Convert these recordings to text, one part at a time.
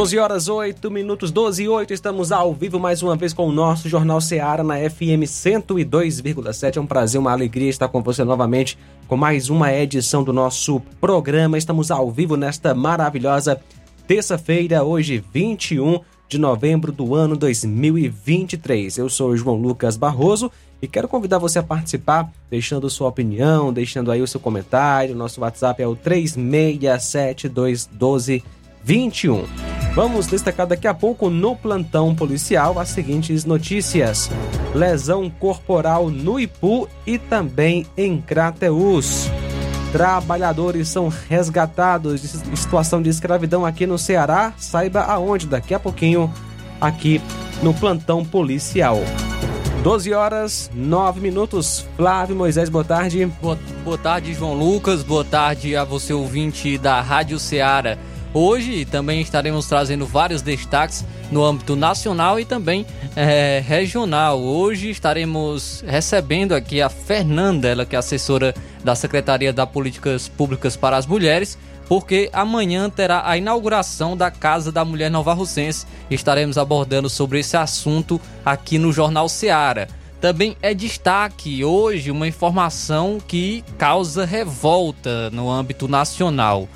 12 horas 8 minutos, 12 e 8, estamos ao vivo mais uma vez com o nosso Jornal Seara na FM 102,7. É um prazer, uma alegria estar com você novamente com mais uma edição do nosso programa. Estamos ao vivo nesta maravilhosa terça-feira, hoje 21 de novembro do ano 2023. Eu sou João Lucas Barroso e quero convidar você a participar, deixando sua opinião, deixando aí o seu comentário. Nosso WhatsApp é o 367212 21. Vamos destacar daqui a pouco no plantão policial as seguintes notícias: lesão corporal no Ipu e também em Crateus. Trabalhadores são resgatados de situação de escravidão aqui no Ceará. Saiba aonde daqui a pouquinho aqui no plantão policial. 12 horas, 9 minutos. Flávio Moisés, boa tarde. Boa, boa tarde, João Lucas. Boa tarde a você, ouvinte da Rádio Ceará. Hoje também estaremos trazendo vários destaques no âmbito nacional e também é, regional. Hoje estaremos recebendo aqui a Fernanda, ela que é assessora da Secretaria das Políticas Públicas para as Mulheres, porque amanhã terá a inauguração da Casa da Mulher Nova Russense. Estaremos abordando sobre esse assunto aqui no Jornal Seara. Também é destaque hoje uma informação que causa revolta no âmbito nacional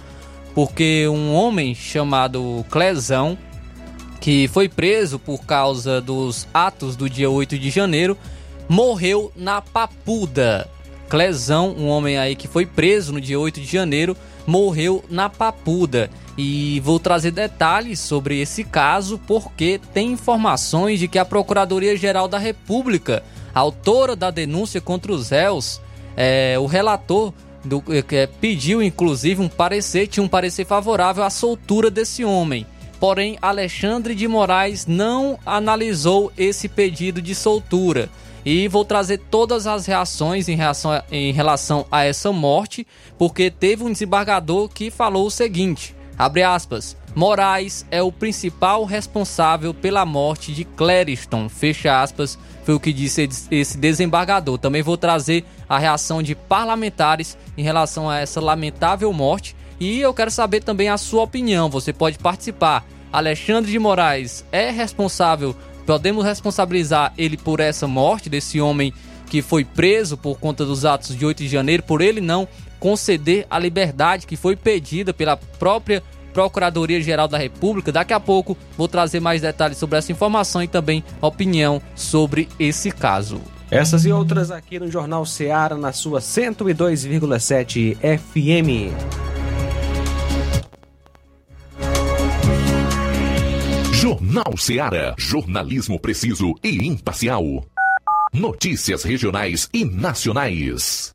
porque um homem chamado Clezão, que foi preso por causa dos atos do dia 8 de janeiro, morreu na Papuda. Clezão, um homem aí que foi preso no dia 8 de janeiro, morreu na Papuda. E vou trazer detalhes sobre esse caso porque tem informações de que a Procuradoria-Geral da República, autora da denúncia contra os réus, é, o relator do, é, pediu inclusive um parecer, tinha um parecer favorável à soltura desse homem. Porém, Alexandre de Moraes não analisou esse pedido de soltura. E vou trazer todas as reações em, reação a, em relação a essa morte, porque teve um desembargador que falou o seguinte: abre aspas. Moraes é o principal responsável pela morte de Clériston, fecha aspas, foi o que disse esse desembargador. Também vou trazer a reação de parlamentares em relação a essa lamentável morte e eu quero saber também a sua opinião. Você pode participar. Alexandre de Moraes é responsável, podemos responsabilizar ele por essa morte desse homem que foi preso por conta dos atos de 8 de janeiro, por ele não conceder a liberdade que foi pedida pela própria Procuradoria-Geral da República. Daqui a pouco vou trazer mais detalhes sobre essa informação e também opinião sobre esse caso. Essas e outras aqui no Jornal Seara, na sua 102,7 FM. Jornal Seara. Jornalismo preciso e imparcial. Notícias regionais e nacionais.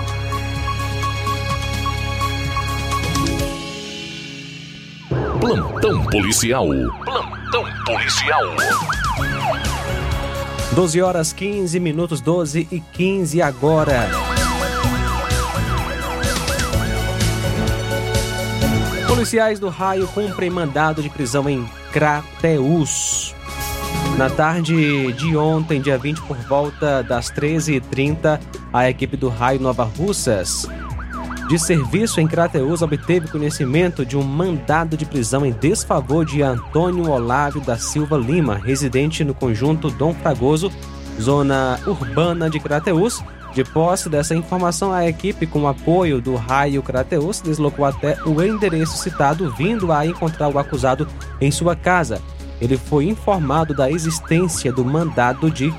Plantão policial. Plantão policial. 12 horas 15 minutos, 12 e 15 agora. Policiais do raio cumprem mandado de prisão em Crateus. Na tarde de ontem, dia 20, por volta das 13h30, a equipe do Raio Nova Russas, de serviço em Crateus, obteve conhecimento de um mandado de prisão em desfavor de Antônio Olávio da Silva Lima, residente no conjunto Dom Fragoso, zona urbana de Crateus. De posse dessa informação, a equipe, com apoio do Raio Crateus, deslocou até o endereço citado, vindo a encontrar o acusado em sua casa. Ele foi informado da existência do mandado de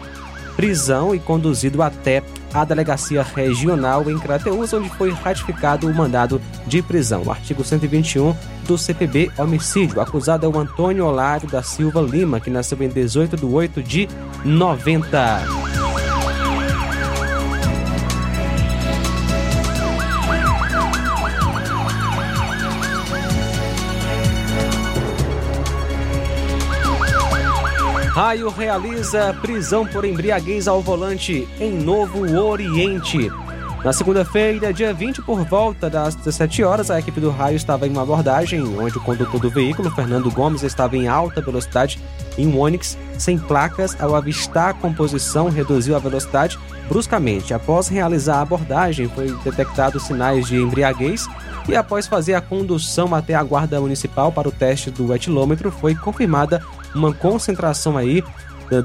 prisão e conduzido até a delegacia regional em Crateus, onde foi ratificado o mandado de prisão. Artigo 121 do CPB Homicídio. O acusado é o Antônio Olário da Silva Lima, que nasceu em 18 de 8 de 90. Raio realiza prisão por embriaguez ao volante em Novo Oriente. Na segunda-feira, dia 20, por volta das 17 horas, a equipe do Raio estava em uma abordagem onde o condutor do veículo, Fernando Gomes, estava em alta velocidade em um Onix sem placas. Ao avistar a composição, reduziu a velocidade bruscamente. Após realizar a abordagem, foi detectado sinais de embriaguez e após fazer a condução até a guarda municipal para o teste do etilômetro, foi confirmada uma concentração aí,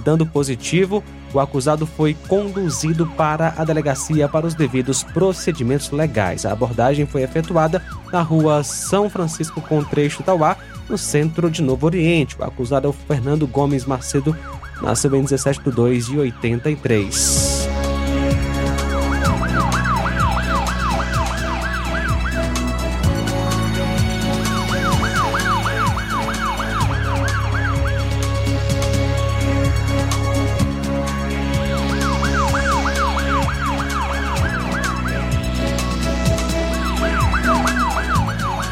dando positivo. O acusado foi conduzido para a delegacia para os devidos procedimentos legais. A abordagem foi efetuada na rua São Francisco com trecho Tauá, no centro de Novo Oriente. O acusado é o Fernando Gomes Macedo, nasceu em 17 de 2 de 83.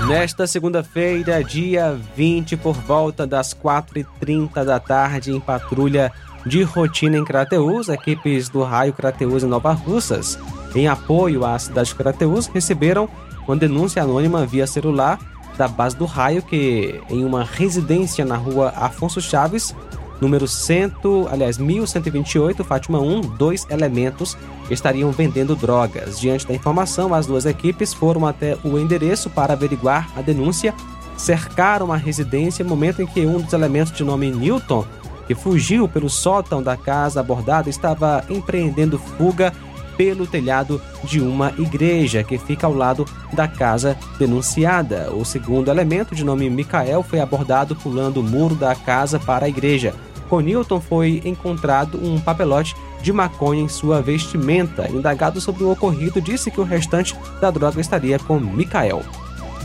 Nesta segunda-feira, dia 20, por volta das 4h30 da tarde, em patrulha de rotina em Crateus, equipes do Raio Crateus e Nova Russas, em apoio à cidade de Crateus, receberam uma denúncia anônima via celular da base do Raio que, em uma residência na rua Afonso Chaves, número 100, aliás, 1128, Fátima 1, dois elementos estariam vendendo drogas. Diante da informação, as duas equipes foram até o endereço para averiguar a denúncia, cercaram a residência momento em que um dos elementos de nome Newton, que fugiu pelo sótão da casa abordada, estava empreendendo fuga pelo telhado de uma igreja que fica ao lado da casa denunciada. O segundo elemento, de nome Micael, foi abordado pulando o muro da casa para a igreja. Conilton foi encontrado um papelote de maconha em sua vestimenta. Indagado sobre o ocorrido, disse que o restante da droga estaria com Mikael.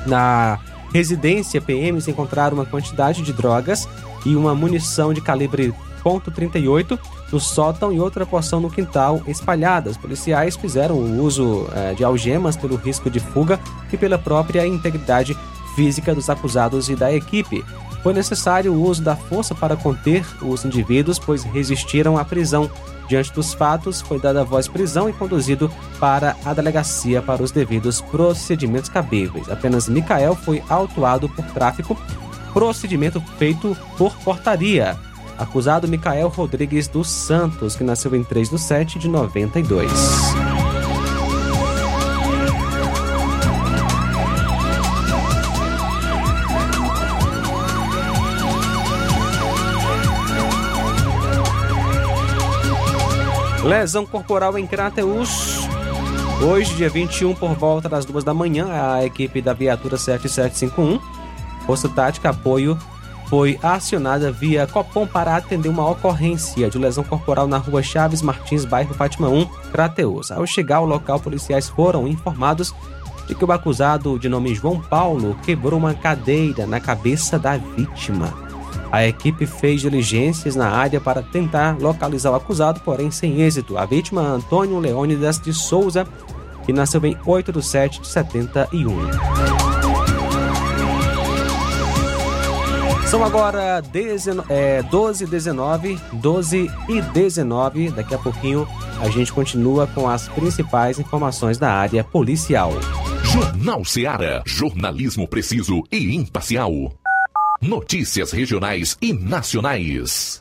Na residência, PMs encontraram uma quantidade de drogas e uma munição de calibre .38 no sótão e outra porção no quintal espalhadas. Policiais fizeram o uso eh, de algemas pelo risco de fuga e pela própria integridade física dos acusados e da equipe. Foi necessário o uso da força para conter os indivíduos, pois resistiram à prisão. Diante dos fatos, foi dada voz prisão e conduzido para a delegacia para os devidos procedimentos cabíveis. Apenas Micael foi autuado por tráfico, procedimento feito por portaria. Acusado Micael Rodrigues dos Santos, que nasceu em 3 de 7 de 92. Lesão corporal em Crateus. Hoje, dia 21, por volta das duas da manhã, a equipe da viatura 7751, Força Tática Apoio, foi acionada via Copom para atender uma ocorrência de lesão corporal na rua Chaves Martins, bairro Fátima 1, Crateus. Ao chegar ao local, policiais foram informados de que o acusado, de nome João Paulo, quebrou uma cadeira na cabeça da vítima. A equipe fez diligências na área para tentar localizar o acusado, porém sem êxito. A vítima, Antônio Leônidas de Souza, que nasceu em 8 de 7 de 71. São agora 19, é, 12 19, 12 e 19. Daqui a pouquinho a gente continua com as principais informações da área policial. Jornal Seara. Jornalismo preciso e imparcial. Notícias regionais e nacionais.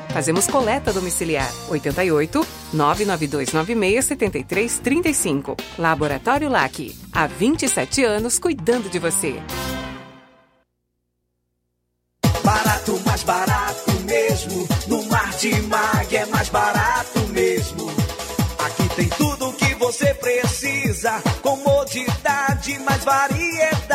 Fazemos coleta domiciliar 88 99296 7335. Laboratório LAC. Há 27 anos cuidando de você. Barato, mais barato mesmo. No Martimag é mais barato mesmo. Aqui tem tudo o que você precisa. Comodidade, mais variedade.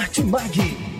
Martimag.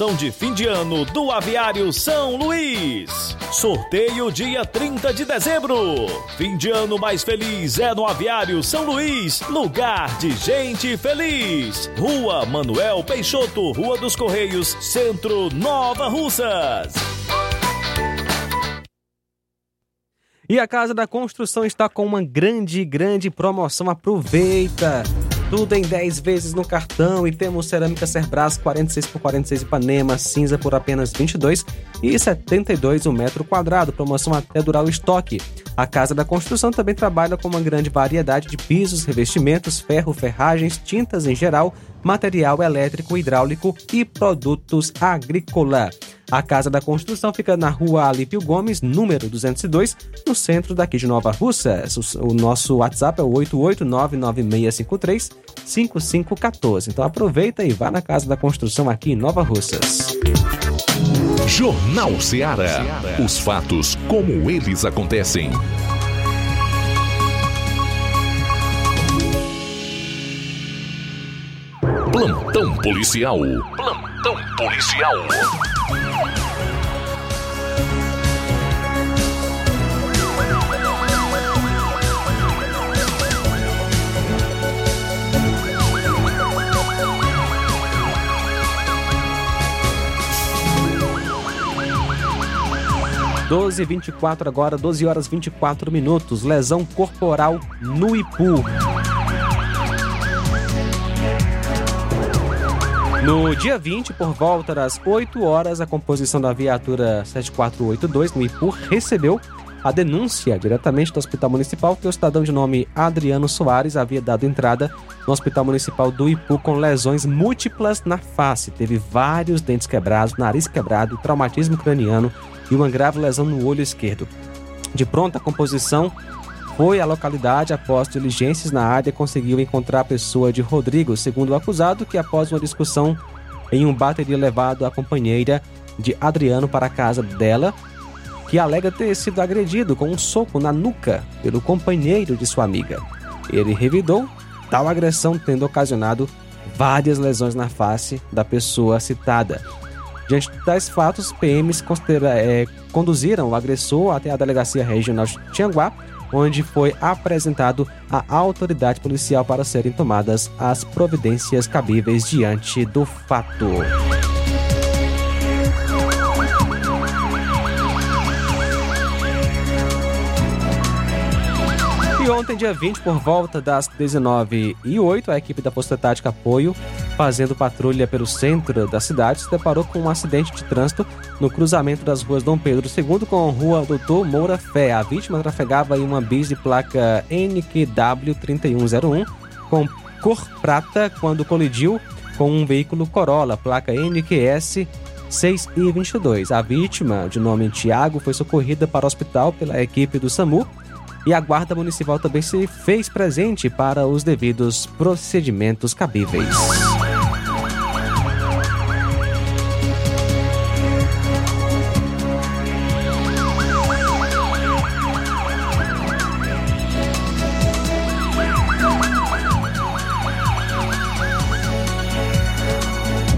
de fim de ano do Aviário São Luís. Sorteio dia 30 de dezembro. Fim de ano mais feliz é no Aviário São Luís, lugar de gente feliz. Rua Manuel Peixoto, Rua dos Correios, Centro Nova Russas. E a Casa da Construção está com uma grande, grande promoção. Aproveita! Tudo em 10 vezes no cartão e temos cerâmica Cerbras 46 por 46 Ipanema cinza por apenas 22 e 72 o um metro quadrado, promoção até durar o estoque. A Casa da Construção também trabalha com uma grande variedade de pisos, revestimentos, ferro, ferragens, tintas em geral, material elétrico, hidráulico e produtos agrícola. A Casa da Construção fica na rua Alípio Gomes, número 202, no centro daqui de Nova Russas. O nosso WhatsApp é o 88996535514. Então aproveita e vá na Casa da Construção aqui em Nova Russas. Jornal Ceará. Os fatos como eles acontecem. Plantão policial. Plantão policial. Doze vinte e quatro agora, 12 horas 24 minutos. Lesão corporal no Ipu. No dia 20, por volta das 8 horas, a composição da viatura 7482 no Ipu recebeu a denúncia diretamente do Hospital Municipal que o cidadão de nome Adriano Soares havia dado entrada no Hospital Municipal do Ipu com lesões múltiplas na face. Teve vários dentes quebrados, nariz quebrado, traumatismo craniano e uma grave lesão no olho esquerdo. De pronto, a composição foi à localidade após diligências na área conseguiu encontrar a pessoa de Rodrigo, segundo o acusado, que após uma discussão em um bar teria levado a companheira de Adriano para a casa dela, que alega ter sido agredido com um soco na nuca pelo companheiro de sua amiga. Ele revidou tal agressão tendo ocasionado várias lesões na face da pessoa citada. Diante de tais fatos, PMs é, conduziram o agressor até a delegacia regional de Tianguá, onde foi apresentado à autoridade policial para serem tomadas as providências cabíveis diante do fato. E ontem, dia 20, por volta das 19 e 08 a equipe da Força Tática Apoio, fazendo patrulha pelo centro da cidade, se deparou com um acidente de trânsito no cruzamento das ruas Dom Pedro II com a rua Doutor Moura Fé. A vítima trafegava em uma bis de placa NQW 3101 com cor prata quando colidiu com um veículo Corolla, placa NQS 6 e 22. A vítima, de nome Tiago, foi socorrida para o hospital pela equipe do SAMU e a Guarda Municipal também se fez presente para os devidos procedimentos cabíveis.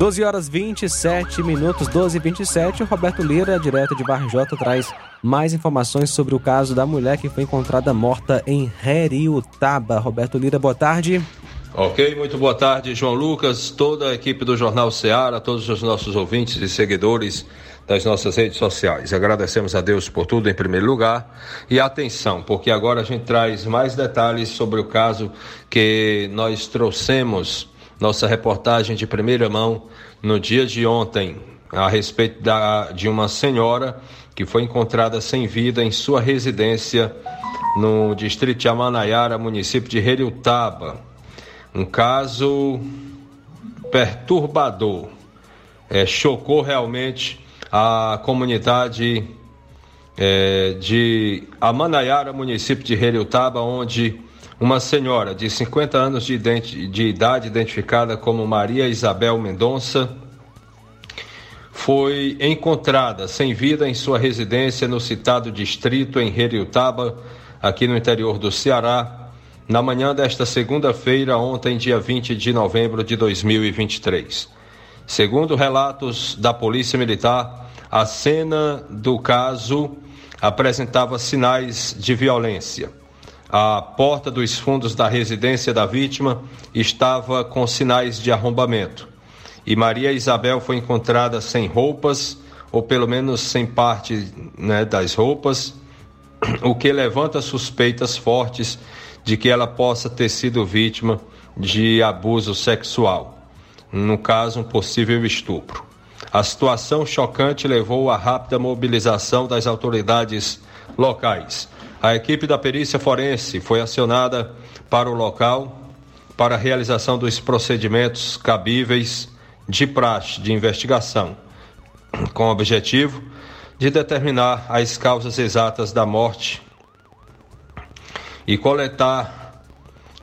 Doze horas 27 minutos, 12 e 27. O Roberto Lira, direto de Varjota, traz mais informações sobre o caso da mulher que foi encontrada morta em Heriutaba. Roberto Lira, boa tarde. Ok, muito boa tarde, João Lucas, toda a equipe do Jornal Ceará, todos os nossos ouvintes e seguidores das nossas redes sociais. Agradecemos a Deus por tudo em primeiro lugar e atenção, porque agora a gente traz mais detalhes sobre o caso que nós trouxemos nossa reportagem de primeira mão no dia de ontem a respeito da, de uma senhora que foi encontrada sem vida em sua residência no distrito de Amanaiara, município de Heriutaba. Um caso perturbador. é, chocou realmente a comunidade é, de Amanaiara, município de Heriutaba, onde uma senhora de 50 anos de, de idade, identificada como Maria Isabel Mendonça, foi encontrada sem vida em sua residência no citado distrito em Heriutaba, aqui no interior do Ceará, na manhã desta segunda-feira, ontem, dia 20 de novembro de 2023. Segundo relatos da Polícia Militar, a cena do caso apresentava sinais de violência. A porta dos fundos da residência da vítima estava com sinais de arrombamento. E Maria Isabel foi encontrada sem roupas, ou pelo menos sem parte né, das roupas, o que levanta suspeitas fortes de que ela possa ter sido vítima de abuso sexual, no caso, um possível estupro. A situação chocante levou à rápida mobilização das autoridades locais. A equipe da perícia forense foi acionada para o local para a realização dos procedimentos cabíveis de praxe de investigação, com o objetivo de determinar as causas exatas da morte e coletar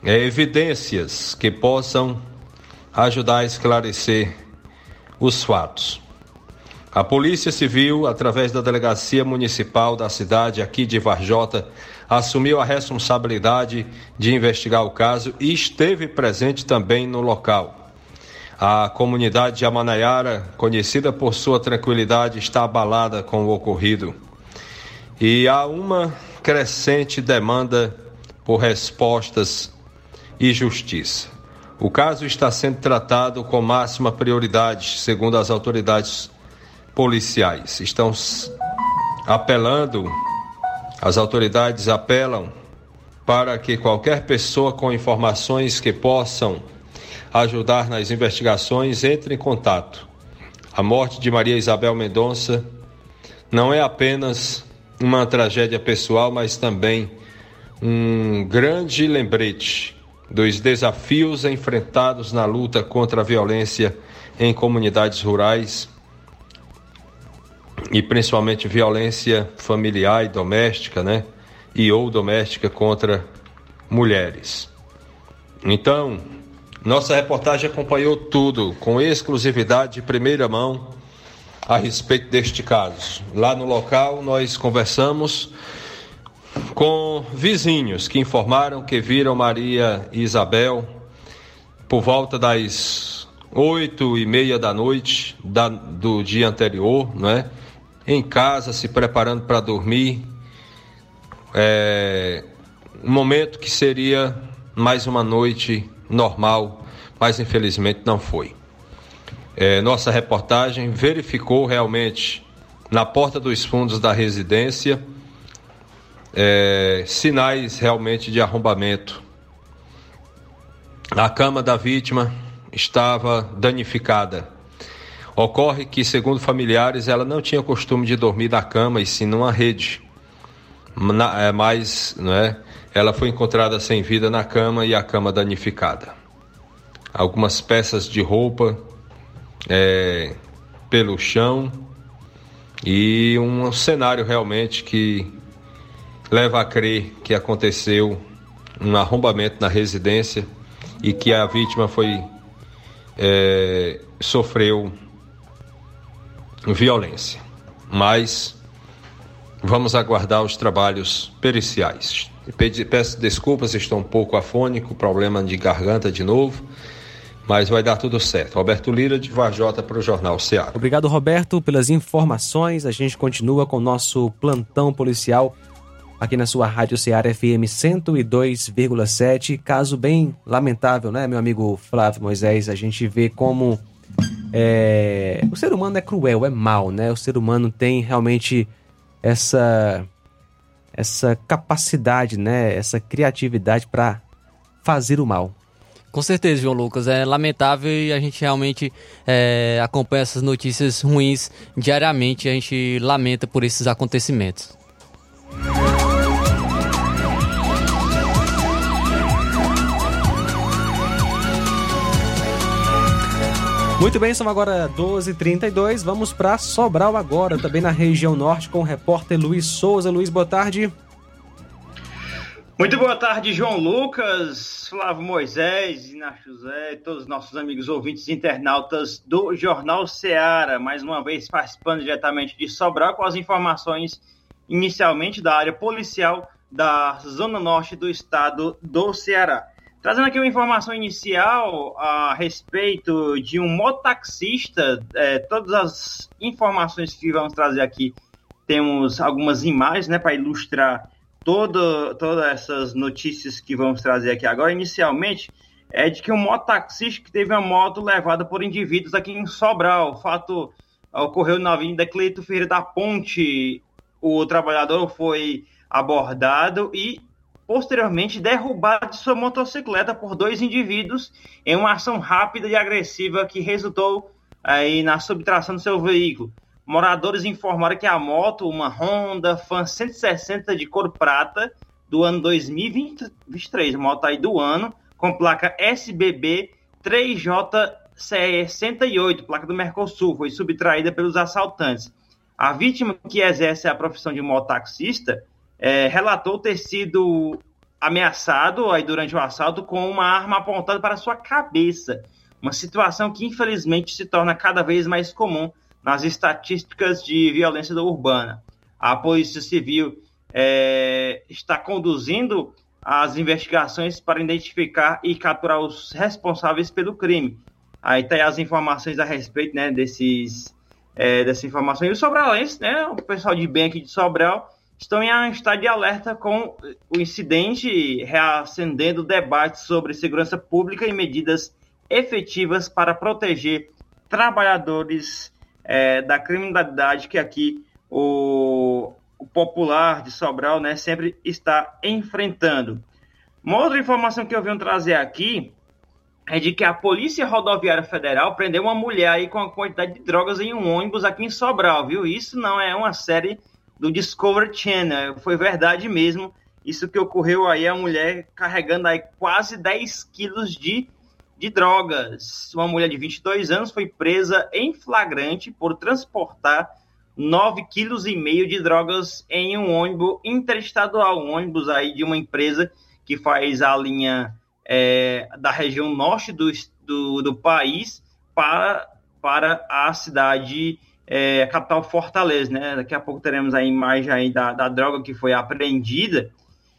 é, evidências que possam ajudar a esclarecer os fatos. A Polícia Civil, através da Delegacia Municipal da cidade aqui de Varjota, assumiu a responsabilidade de investigar o caso e esteve presente também no local. A comunidade de Amanaiara, conhecida por sua tranquilidade, está abalada com o ocorrido. E há uma crescente demanda por respostas e justiça. O caso está sendo tratado com máxima prioridade, segundo as autoridades policiais. Estão apelando, as autoridades apelam para que qualquer pessoa com informações que possam ajudar nas investigações entre em contato. A morte de Maria Isabel Mendonça não é apenas uma tragédia pessoal, mas também um grande lembrete dos desafios enfrentados na luta contra a violência em comunidades rurais e principalmente violência familiar e doméstica, né? E ou doméstica contra mulheres. Então, nossa reportagem acompanhou tudo com exclusividade de primeira mão a respeito deste caso. Lá no local nós conversamos com vizinhos que informaram que viram Maria e Isabel por volta das oito e meia da noite da, do dia anterior, não é? Em casa, se preparando para dormir. É, um momento que seria mais uma noite normal, mas infelizmente não foi. É, nossa reportagem verificou realmente na porta dos fundos da residência é, sinais realmente de arrombamento. A cama da vítima estava danificada. Ocorre que, segundo familiares, ela não tinha costume de dormir na cama e sim numa rede. É, mas não é, ela foi encontrada sem vida na cama e a cama danificada. Algumas peças de roupa é, pelo chão e um cenário realmente que leva a crer que aconteceu um arrombamento na residência e que a vítima foi é, sofreu violência. Mas vamos aguardar os trabalhos periciais. Peço desculpas, estou um pouco afônico, problema de garganta de novo, mas vai dar tudo certo. Roberto Lira de Varjota para o Jornal Ceará. Obrigado, Roberto, pelas informações. A gente continua com o nosso plantão policial aqui na sua Rádio Ceará FM 102,7. Caso bem lamentável, né, meu amigo Flávio Moisés? A gente vê como é, o ser humano é cruel, é mal, né? O ser humano tem realmente essa essa capacidade, né? Essa criatividade para fazer o mal. Com certeza, João Lucas. É lamentável e a gente realmente é, acompanha essas notícias ruins diariamente. A gente lamenta por esses acontecimentos. Muito bem, são agora 12h32. Vamos para Sobral agora, também na região norte, com o repórter Luiz Souza. Luiz, boa tarde. Muito boa tarde, João Lucas, Flávio Moisés, Inácio José, todos os nossos amigos ouvintes e internautas do Jornal Seara, mais uma vez participando diretamente de Sobral com as informações inicialmente da área policial da Zona Norte do estado do Ceará. Trazendo aqui uma informação inicial a respeito de um mototaxista, é, todas as informações que vamos trazer aqui, temos algumas imagens né, para ilustrar todo, todas essas notícias que vamos trazer aqui agora. Inicialmente, é de que um mototaxista que teve uma moto levada por indivíduos aqui em Sobral. O fato ocorreu na Avenida Cleito Ferreira da Ponte. O trabalhador foi abordado e posteriormente derrubado de sua motocicleta por dois indivíduos em uma ação rápida e agressiva que resultou aí na subtração do seu veículo. Moradores informaram que a moto, uma Honda Fan 160 de cor prata, do ano 2023, moto aí do ano, com placa SBB 3J68, placa do Mercosul, foi subtraída pelos assaltantes. A vítima, que exerce a profissão de mototaxista, é, relatou ter sido ameaçado aí durante o assalto com uma arma apontada para sua cabeça. Uma situação que infelizmente se torna cada vez mais comum nas estatísticas de violência urbana. A Polícia Civil é, está conduzindo as investigações para identificar e capturar os responsáveis pelo crime. Aí tem as informações a respeito né, desses, é, dessa informação. E o Sobralense, né, o pessoal de bem aqui de Sobral, estão em estado de alerta com o incidente, reacendendo debates sobre segurança pública e medidas efetivas para proteger trabalhadores é, da criminalidade que aqui o, o, popular de Sobral né, sempre está enfrentando. Uma outra informação que eu venho trazer aqui é de que a Polícia Rodoviária Federal prendeu uma mulher aí com a quantidade de drogas em um ônibus aqui em Sobral, viu? Isso não é uma série do Discovery Channel. Foi verdade mesmo. Isso que ocorreu aí, a mulher carregando aí quase 10 quilos de, de drogas. Uma mulher de 22 anos foi presa em flagrante por transportar 9 quilos e meio de drogas em um ônibus interestadual, um ônibus aí de uma empresa que faz a linha é, da região norte do, do, do país para, para a cidade é, a capital Fortaleza, né? Daqui a pouco teremos a imagem aí da, da droga que foi apreendida.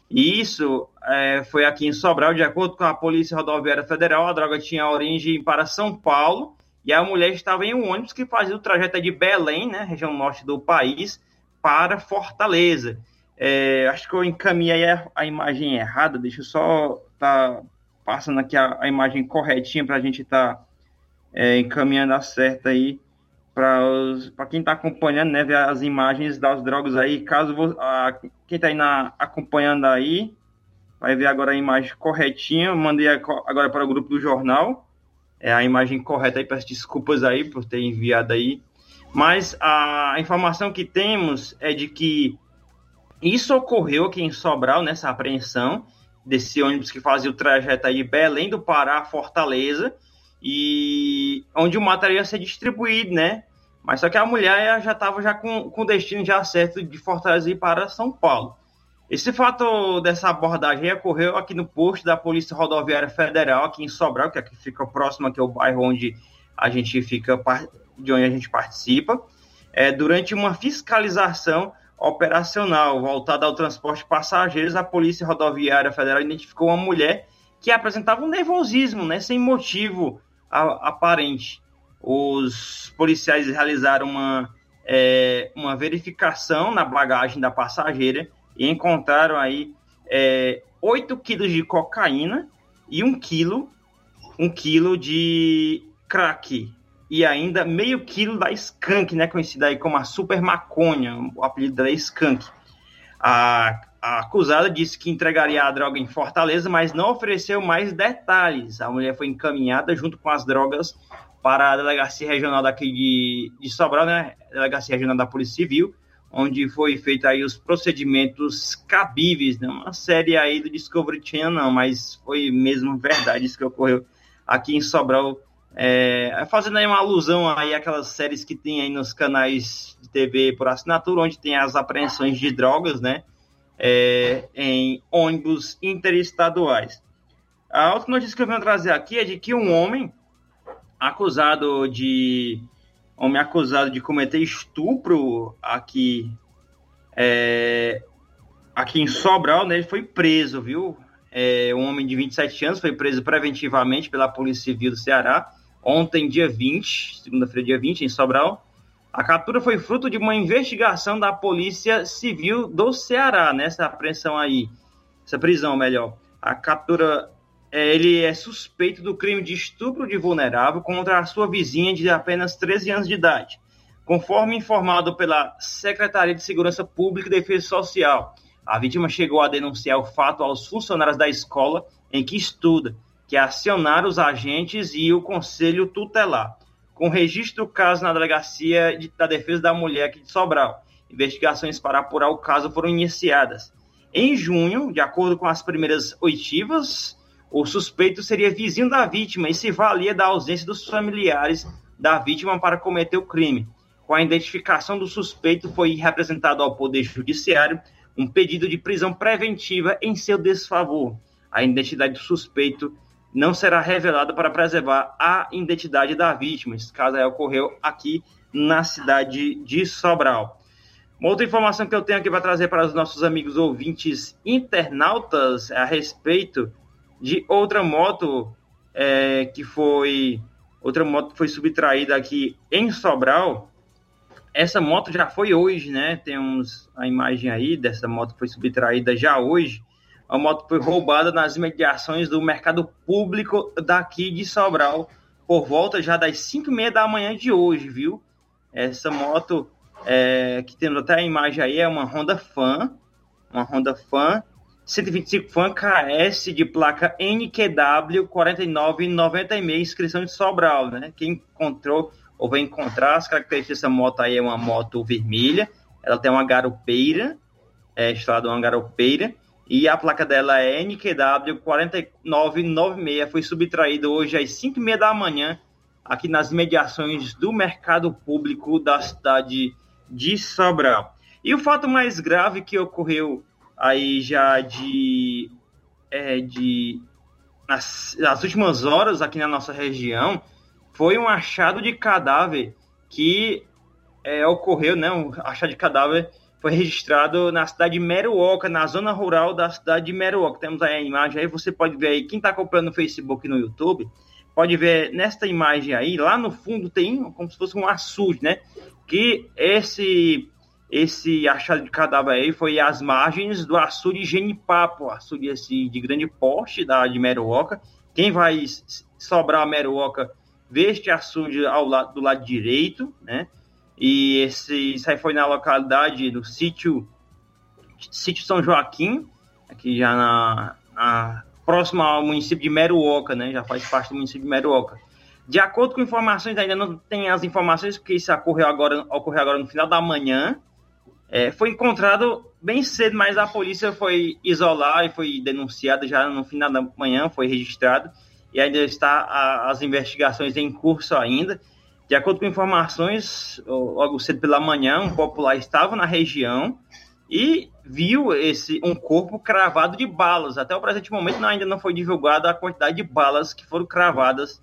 E isso é, foi aqui em Sobral, de acordo com a Polícia Rodoviária Federal, a droga tinha origem para São Paulo e a mulher estava em um ônibus que fazia o trajeto de Belém, né, região norte do país, para Fortaleza. É, acho que eu encaminhei a, a, imagem errada, deixa eu só tá passando aqui a, a imagem corretinha para a gente estar tá, é, encaminhando a certa aí para quem está acompanhando, né, ver as imagens das drogas aí. Caso a, quem está acompanhando aí, vai ver agora a imagem corretinha. Mandei agora para o grupo do jornal. É a imagem correta aí, peço desculpas aí por ter enviado aí. Mas a informação que temos é de que isso ocorreu aqui em Sobral, nessa apreensão desse ônibus que fazia o trajeto aí Belém do Pará Fortaleza e onde o material ia ser distribuído, né? Mas só que a mulher já estava já com, com destino já certo de Fortaleza ir para São Paulo. Esse fato dessa abordagem ocorreu aqui no posto da Polícia Rodoviária Federal, aqui em Sobral, que aqui fica próximo aqui ao bairro onde a gente fica, de onde a gente participa, é, durante uma fiscalização operacional voltada ao transporte de passageiros, a Polícia Rodoviária Federal identificou uma mulher que apresentava um nervosismo, né, sem motivo aparente. Os policiais realizaram uma, é, uma verificação na bagagem da passageira e encontraram aí é, 8 quilos de cocaína e 1 quilo, um quilo de crack e ainda meio quilo da skunk, né, conhecida aí como a super maconha, o apelido da skunk. A, a acusada disse que entregaria a droga em Fortaleza, mas não ofereceu mais detalhes. A mulher foi encaminhada junto com as drogas para a delegacia regional daqui de, de Sobral, né? Delegacia regional da Polícia Civil, onde foi feito aí os procedimentos cabíveis, né? Uma série aí do Discovery Channel, não, mas foi mesmo verdade isso que ocorreu aqui em Sobral É, fazendo aí uma alusão aí àquelas séries que tem aí nos canais de TV por assinatura, onde tem as apreensões de drogas, né? É, em ônibus interestaduais. A outra notícia que eu venho trazer aqui é de que um homem acusado de homem acusado de cometer estupro aqui é, aqui em Sobral, né, ele foi preso, viu? É, um homem de 27 anos foi preso preventivamente pela Polícia Civil do Ceará ontem, dia 20, segunda-feira, dia 20, em Sobral. A captura foi fruto de uma investigação da Polícia Civil do Ceará, nessa apreensão aí, essa prisão, melhor. A captura, é, ele é suspeito do crime de estupro de vulnerável contra a sua vizinha de apenas 13 anos de idade. Conforme informado pela Secretaria de Segurança Pública e Defesa Social, a vítima chegou a denunciar o fato aos funcionários da escola em que estuda, que acionaram os agentes e o conselho tutelar. Com registro do caso na delegacia de, da Defesa da Mulher aqui de Sobral, investigações para apurar o caso foram iniciadas. Em junho, de acordo com as primeiras oitivas, o suspeito seria vizinho da vítima e se valia da ausência dos familiares da vítima para cometer o crime. Com a identificação do suspeito, foi representado ao Poder Judiciário um pedido de prisão preventiva em seu desfavor. A identidade do suspeito não será revelada para preservar a identidade da vítima. Esse caso aí ocorreu aqui na cidade de Sobral. Uma outra informação que eu tenho aqui para trazer para os nossos amigos ouvintes internautas é a respeito de outra moto é, que foi outra moto foi subtraída aqui em Sobral essa moto já foi hoje, né? Temos a imagem aí dessa moto que foi subtraída já hoje. A moto foi roubada nas mediações do mercado público daqui de Sobral, por volta já das 5 e meia da manhã de hoje, viu? Essa moto, é, que temos até a imagem aí, é uma Honda Fan, uma Honda Fan 125 Fan KS de placa NQW 4996, inscrição de Sobral, né? Quem encontrou ou vai encontrar as características dessa moto aí é uma moto vermelha, ela tem uma garupeira, é estrada uma garupeira, e a placa dela é NQW 4996, foi subtraída hoje às 5 e meia da manhã, aqui nas mediações do mercado público da cidade de Sobral. E o fato mais grave que ocorreu aí já de, é, de nas, nas últimas horas aqui na nossa região foi um achado de cadáver que é, ocorreu, né? Um achado de cadáver foi registrado na cidade de Meruoca, na zona rural da cidade de Meruoca. Temos aí a imagem aí, você pode ver aí, quem está acompanhando no Facebook e no YouTube, pode ver nesta imagem aí, lá no fundo tem como se fosse um açude, né? Que esse esse achado de cadáver aí foi às margens do açude Genipapo, açude esse de grande porte da de Meruoca. Quem vai sobrar a Meruoca deste açude ao lado, do lado direito, né? E esse, aí foi na localidade do sítio, sítio São Joaquim, aqui já na, na próxima ao município de Meruoca, né? Já faz parte do município de Meruoca. De acordo com informações, ainda não tem as informações, porque isso ocorreu agora, ocorreu agora no final da manhã. É, foi encontrado bem cedo, mas a polícia foi isolar e foi denunciada já no final da manhã, foi registrado e ainda está a, as investigações em curso ainda. De acordo com informações, logo cedo pela manhã, um popular estava na região e viu esse um corpo cravado de balas. Até o presente momento ainda não foi divulgada a quantidade de balas que foram cravadas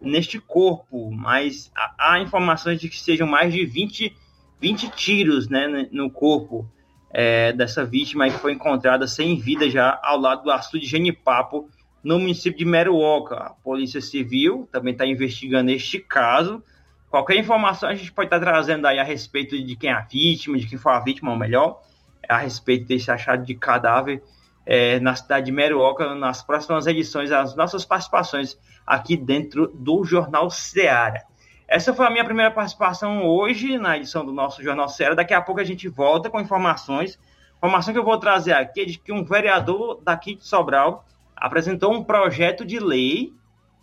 neste corpo, mas há, informações de que sejam mais de 20, 20 tiros né, no corpo é, dessa vítima que foi encontrada sem vida já ao lado do açude de Genipapo, no município de Meruoca. A Polícia Civil também está investigando este caso. Qualquer informação a gente pode estar trazendo aí a respeito de quem é a vítima, de quem foi a vítima, ou melhor, a respeito desse achado de cadáver é, na cidade de Meruoca, nas próximas edições, as nossas participações aqui dentro do Jornal Seara. Essa foi a minha primeira participação hoje na edição do nosso Jornal Seara. Daqui a pouco a gente volta com informações. Informação que eu vou trazer aqui é de que um vereador daqui de Sobral apresentou um projeto de lei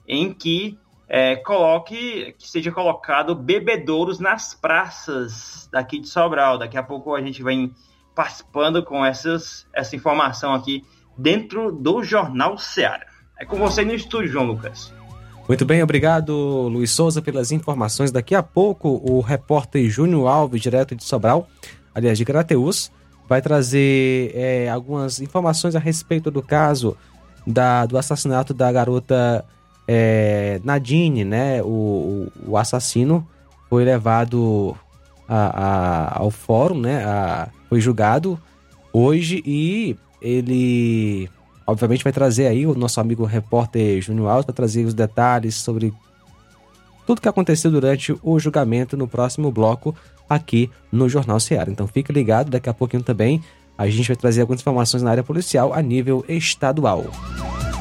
em que é, coloque, que seja colocado bebedouros nas praças daqui de Sobral. Daqui a pouco a gente vem participando com essas, essa informação aqui dentro do Jornal Seara. É com você no estúdio, João Lucas. Muito bem, obrigado Luiz Souza pelas informações. Daqui a pouco o repórter Júnior Alves, direto de Sobral, aliás de Crateus, vai trazer é, algumas informações a respeito do caso da, do assassinato da garota é, Nadine, né? O, o, assassino foi levado a, a, ao fórum, né? A, foi julgado hoje e ele obviamente vai trazer aí o nosso amigo repórter Júnior Alves para trazer os detalhes sobre tudo que aconteceu durante o julgamento no próximo bloco aqui no Jornal Ceará. Então fique ligado, daqui a pouquinho também a gente vai trazer algumas informações na área policial a nível estadual.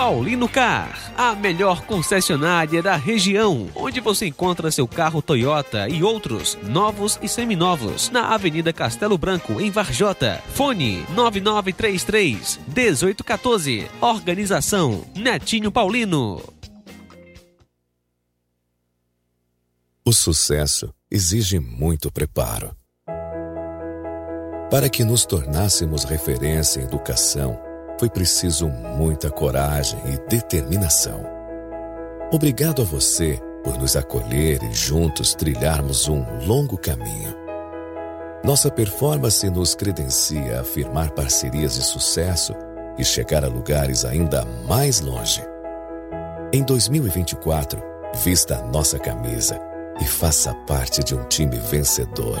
Paulino Car, a melhor concessionária da região, onde você encontra seu carro Toyota e outros novos e seminovos, na Avenida Castelo Branco, em Varjota. Fone 9933 1814. Organização Netinho Paulino. O sucesso exige muito preparo. Para que nos tornássemos referência em educação, foi preciso muita coragem e determinação. Obrigado a você por nos acolher e juntos trilharmos um longo caminho. Nossa performance nos credencia a firmar parcerias de sucesso e chegar a lugares ainda mais longe. Em 2024, vista a nossa camisa e faça parte de um time vencedor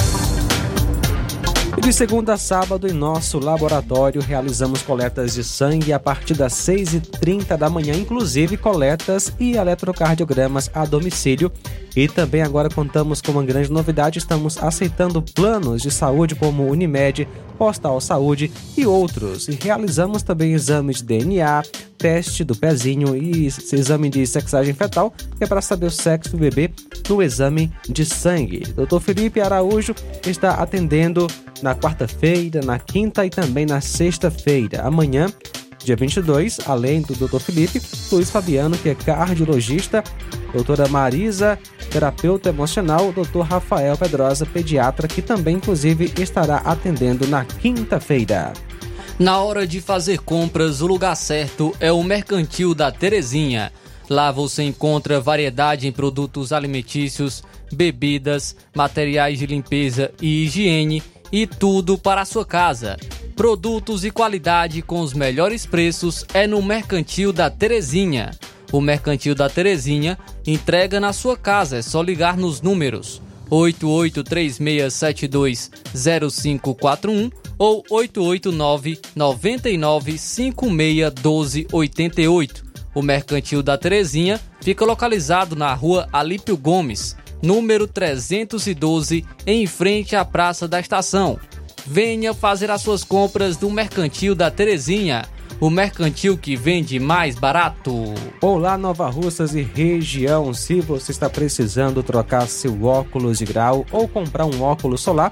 E de segunda a sábado, em nosso laboratório, realizamos coletas de sangue a partir das 6h30 da manhã, inclusive coletas e eletrocardiogramas a domicílio. E também agora contamos com uma grande novidade: estamos aceitando planos de saúde como Unimed, Postal Saúde e outros. E realizamos também exames de DNA, teste do pezinho e exame de sexagem fetal, que é para saber o sexo do bebê no exame de sangue. Dr. Felipe Araújo está atendendo na quarta-feira, na quinta e também na sexta-feira. Amanhã, dia 22, além do Dr. Felipe, Luiz Fabiano, que é cardiologista, doutora Marisa, terapeuta emocional, doutor Rafael Pedrosa, pediatra, que também, inclusive, estará atendendo na quinta-feira. Na hora de fazer compras, o lugar certo é o Mercantil da Terezinha. Lá você encontra variedade em produtos alimentícios, bebidas, materiais de limpeza e higiene e tudo para a sua casa. Produtos e qualidade com os melhores preços é no Mercantil da Terezinha. O Mercantil da Terezinha entrega na sua casa, é só ligar nos números 8836720541 ou 889 99 56 12 88. O Mercantil da Terezinha fica localizado na rua Alípio Gomes, número 312, em frente à Praça da Estação. Venha fazer as suas compras do Mercantil da Terezinha o mercantil que vende mais barato. Olá, Nova Russas e região. Se você está precisando trocar seu óculos de grau ou comprar um óculos solar,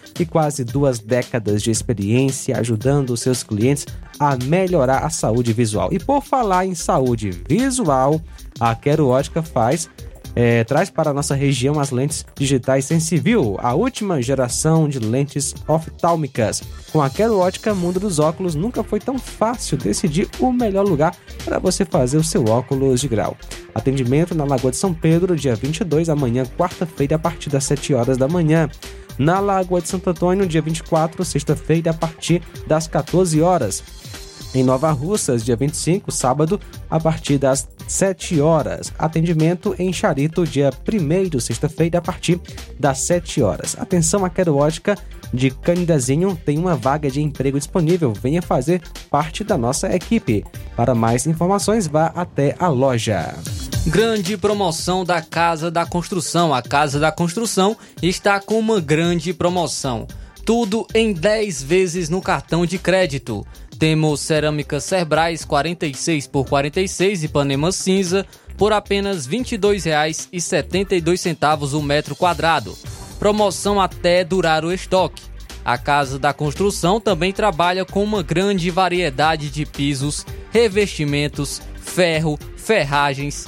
e quase duas décadas de experiência ajudando seus clientes a melhorar a saúde visual. E por falar em saúde visual, a Quero Ótica faz é, traz para a nossa região as lentes digitais Sensiview, a última geração de lentes oftálmicas. Com a Quero Ótica Mundo dos Óculos, nunca foi tão fácil decidir o melhor lugar para você fazer o seu óculos de grau. Atendimento na Lagoa de São Pedro, dia 22, amanhã, quarta-feira, a partir das 7 horas da manhã. Na Lagoa de Santo Antônio, dia 24, sexta-feira, a partir das 14 horas em Nova Russas, dia 25, sábado, a partir das 7 horas. Atendimento em Charito, dia 1 sexta-feira, a partir das 7 horas. Atenção, a Quero Ótica de Canidezinho tem uma vaga de emprego disponível. Venha fazer parte da nossa equipe. Para mais informações, vá até a loja. Grande promoção da Casa da Construção. A Casa da Construção está com uma grande promoção. Tudo em 10 vezes no cartão de crédito. Temos cerâmica Cerbrais 46 por 46 e Panema cinza por apenas R$ 22,72 o metro quadrado. Promoção até durar o estoque. A Casa da Construção também trabalha com uma grande variedade de pisos, revestimentos, ferro, ferragens,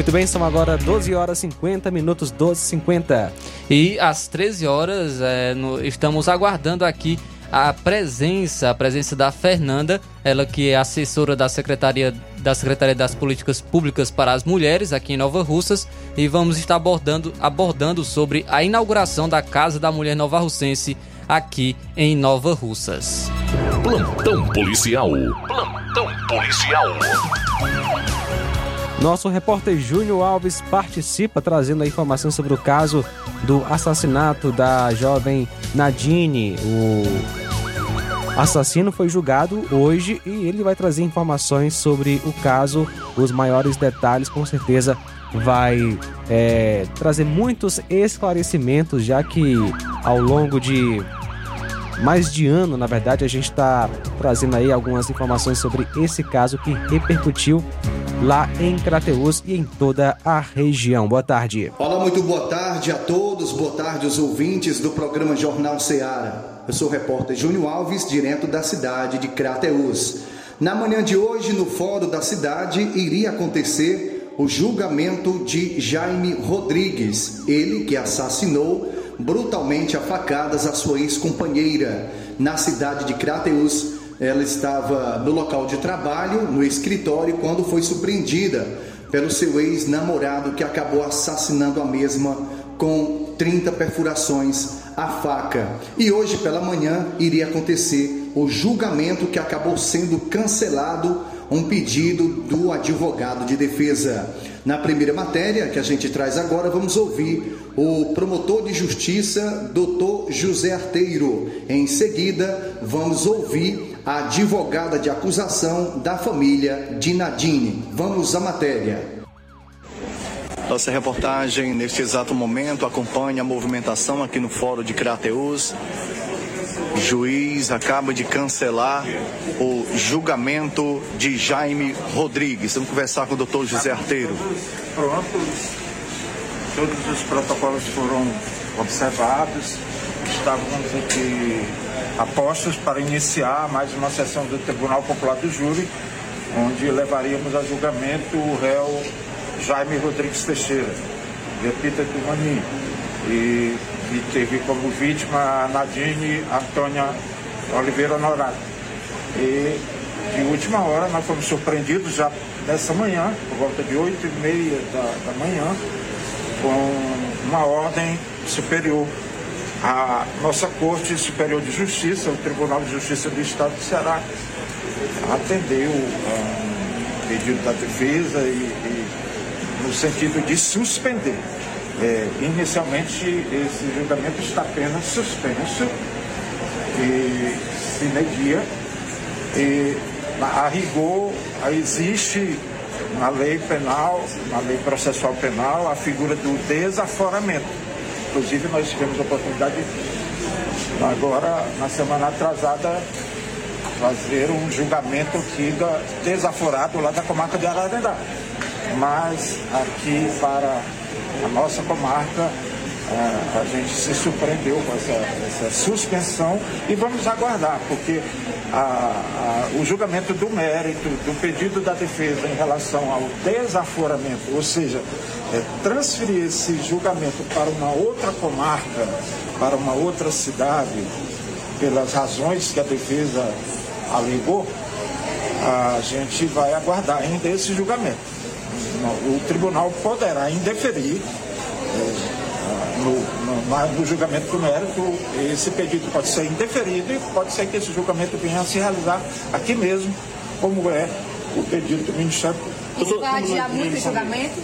Muito bem, são agora 12 horas 50 minutos, 12 50 E às 13 horas é, no, estamos aguardando aqui a presença, a presença da Fernanda, ela que é assessora da Secretaria da Secretaria das Políticas Públicas para as Mulheres aqui em Nova Russas e vamos estar abordando, abordando sobre a inauguração da Casa da Mulher Nova Russense aqui em Nova Russas. Plantão policial. Plantão policial. Nosso repórter Júnior Alves participa trazendo a informação sobre o caso do assassinato da jovem Nadine. O assassino foi julgado hoje e ele vai trazer informações sobre o caso, os maiores detalhes, com certeza vai é, trazer muitos esclarecimentos, já que ao longo de mais de ano, na verdade, a gente está trazendo aí algumas informações sobre esse caso que repercutiu lá em Crateus e em toda a região. Boa tarde. Olá, muito boa tarde a todos, boa tarde aos ouvintes do programa Jornal Ceará. Eu sou o repórter Júnior Alves, direto da cidade de Crateus. Na manhã de hoje, no fórum da cidade, iria acontecer o julgamento de Jaime Rodrigues, ele que assassinou brutalmente a facadas a sua ex-companheira na cidade de Crateus. Ela estava no local de trabalho, no escritório, quando foi surpreendida pelo seu ex-namorado que acabou assassinando a mesma com 30 perfurações à faca. E hoje pela manhã iria acontecer o julgamento que acabou sendo cancelado um pedido do advogado de defesa. Na primeira matéria que a gente traz agora, vamos ouvir o promotor de justiça, doutor José Arteiro. Em seguida, vamos ouvir a advogada de acusação da família de Nadine. Vamos à matéria. Nossa reportagem, neste exato momento, acompanha a movimentação aqui no Fórum de Crateus. Juiz acaba de cancelar o julgamento de Jaime Rodrigues. Vamos conversar com o doutor José Arteiro. Prontos, todos os protocolos foram observados, estávamos aqui apostos para iniciar mais uma sessão do Tribunal Popular do Júri, onde levaríamos a julgamento o réu Jaime Rodrigues Teixeira, de epíteto Mani, e, e teve como vítima a Nadine Antônia Oliveira Honorado. E de última hora nós fomos surpreendidos já nessa manhã, por volta de 8 e meia da, da manhã, com uma ordem superior a nossa Corte Superior de Justiça, o Tribunal de Justiça do Estado do Ceará, atendeu um pedido da defesa e, e no sentido de suspender. É, inicialmente, esse julgamento está apenas suspenso e se negia. E, a rigor, existe na lei penal, na lei processual penal, a figura do desaforamento Inclusive, nós tivemos a oportunidade, agora, na semana atrasada, fazer um julgamento aqui da, desaforado lá da comarca de Ararendá. Mas aqui para a nossa comarca, é, a gente se surpreendeu com essa, essa suspensão e vamos aguardar, porque a, a, o julgamento do mérito, do pedido da defesa em relação ao desaforamento, ou seja, é, transferir esse julgamento para uma outra comarca, para uma outra cidade, pelas razões que a defesa alegou, a gente vai aguardar ainda esse julgamento. O tribunal poderá indeferir. É, no, no, no, julgamento do mérito, esse pedido pode ser indeferido e pode ser que esse julgamento venha a se realizar aqui mesmo, como é o pedido do Ministério Isso vai adiar muito o julgamento?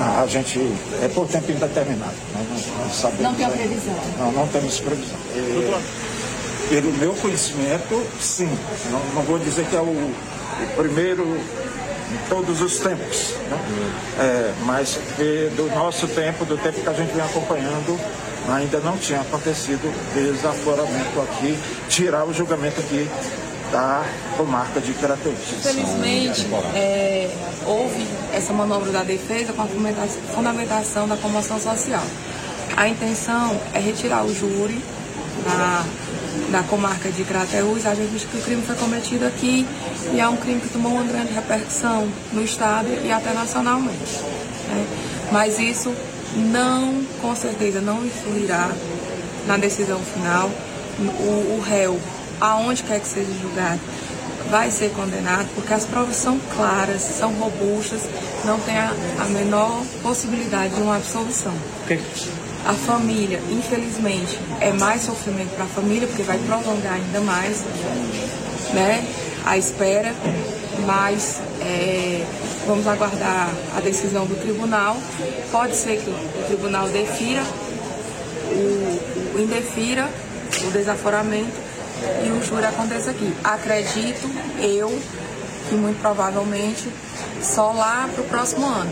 a gente é por tempo indeterminado. Né? Não, não, sabemos, não tem previsão? Não, não temos previsão. É, pelo meu conhecimento, sim. Não, não vou dizer que é o, o primeiro em todos os tempos. Né? É, mas do nosso tempo, do tempo que a gente vem acompanhando, ainda não tinha acontecido desaforamento aqui, tirar o julgamento aqui da comarca de Crateús. Infelizmente, é, houve essa manobra da defesa com a fundamentação da comoção social. A intenção é retirar o júri da da comarca de Crateús, a gente viu que o crime foi cometido aqui e é um crime que tomou uma grande repercussão no Estado e até nacionalmente. Né? Mas isso não, com certeza, não influirá na decisão final. O, o réu, aonde quer que seja julgado, vai ser condenado porque as provas são claras, são robustas, não tem a, a menor possibilidade de uma absolvição. A família, infelizmente, é mais sofrimento para a família, porque vai prolongar ainda mais né, a espera, mas é, vamos aguardar a decisão do tribunal. Pode ser que o tribunal defira, o, o indefira o desaforamento e o júri aconteça aqui. Acredito eu que muito provavelmente só lá para o próximo ano.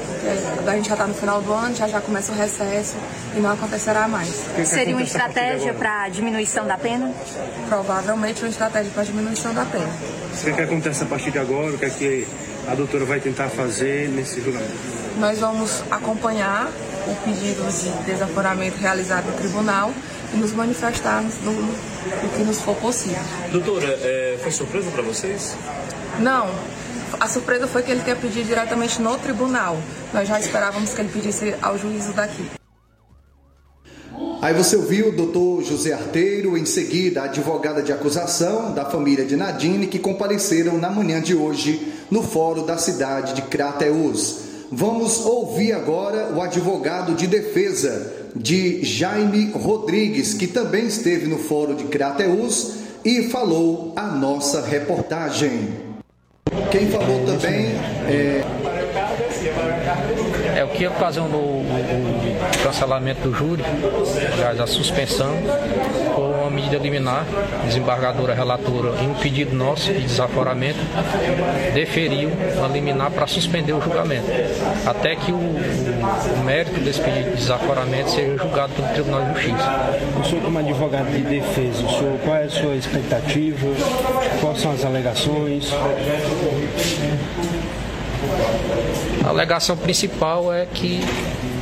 Porque a gente já está no final do ano, já já começa o recesso e não acontecerá mais. Seria uma estratégia para diminuição da pena? Provavelmente uma estratégia para diminuição da pena. O que, que acontece a partir de agora? O que é que a doutora vai tentar fazer nesse julgamento? Nós vamos acompanhar o pedido de desaforamento realizado no tribunal e nos manifestar no, no que nos for possível. Doutora, é, foi surpresa para vocês? Não, a surpresa foi que ele tenha pedido diretamente no tribunal. Nós já esperávamos que ele pedisse ao juízo daqui. Aí você ouviu o doutor José Arteiro, em seguida a advogada de acusação da família de Nadine, que compareceram na manhã de hoje no fórum da cidade de Crateús. Vamos ouvir agora o advogado de defesa de Jaime Rodrigues, que também esteve no fórum de Crateús e falou a nossa reportagem. Quem falou também é. que ocasionou o, o cancelamento do júri, aliás, a suspensão, foi uma medida liminar, desembargadora relatora, em um pedido nosso de desaforamento, deferiu uma liminar para suspender o julgamento, até que o, o, o mérito desse pedido de desaforamento seja julgado pelo Tribunal de Justiça. O senhor, como advogado de defesa, o senhor, qual é a sua expectativa? Quais são as alegações? A alegação principal é que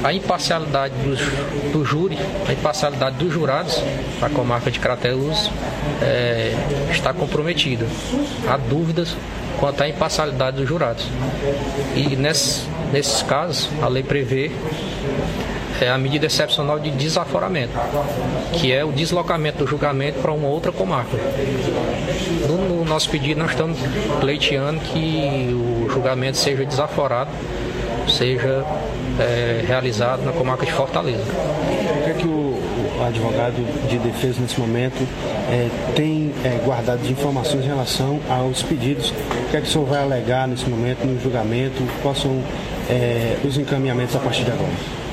a imparcialidade do, do júri, a imparcialidade dos jurados da comarca de Crateus é, está comprometida. Há dúvidas quanto à imparcialidade dos jurados. E nesses, nesses casos, a lei prevê é a medida excepcional de desaforamento, que é o deslocamento do julgamento para uma outra comarca. No, no nosso pedido, nós estamos pleiteando que o julgamento seja desaforado, seja é, realizado na comarca de Fortaleza. O que é que o, advogado de defesa nesse momento é, tem é, guardado de informações em relação aos pedidos? O que é que o senhor vai alegar nesse momento no julgamento? Quais são é, os encaminhamentos a partir de agora?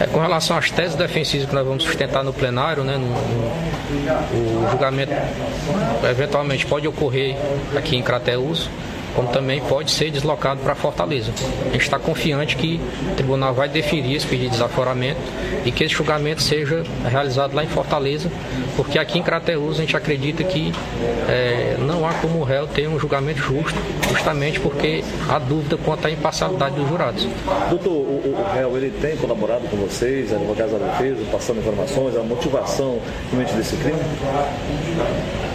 É, com relação às teses defensivas que nós vamos sustentar no plenário, né, no, no, o julgamento eventualmente pode ocorrer aqui em Crateus, como também pode ser deslocado para Fortaleza. A gente está confiante que o tribunal vai deferir esse pedido de desaforamento e que esse julgamento seja realizado lá em Fortaleza, porque aqui em Crateus a gente acredita que é, não há como o réu ter um julgamento justo, justamente porque há dúvida quanto à imparcialidade dos jurados. Doutor, o, o réu ele tem colaborado com vocês, advogados da defesa, passando informações, a motivação realmente desse crime?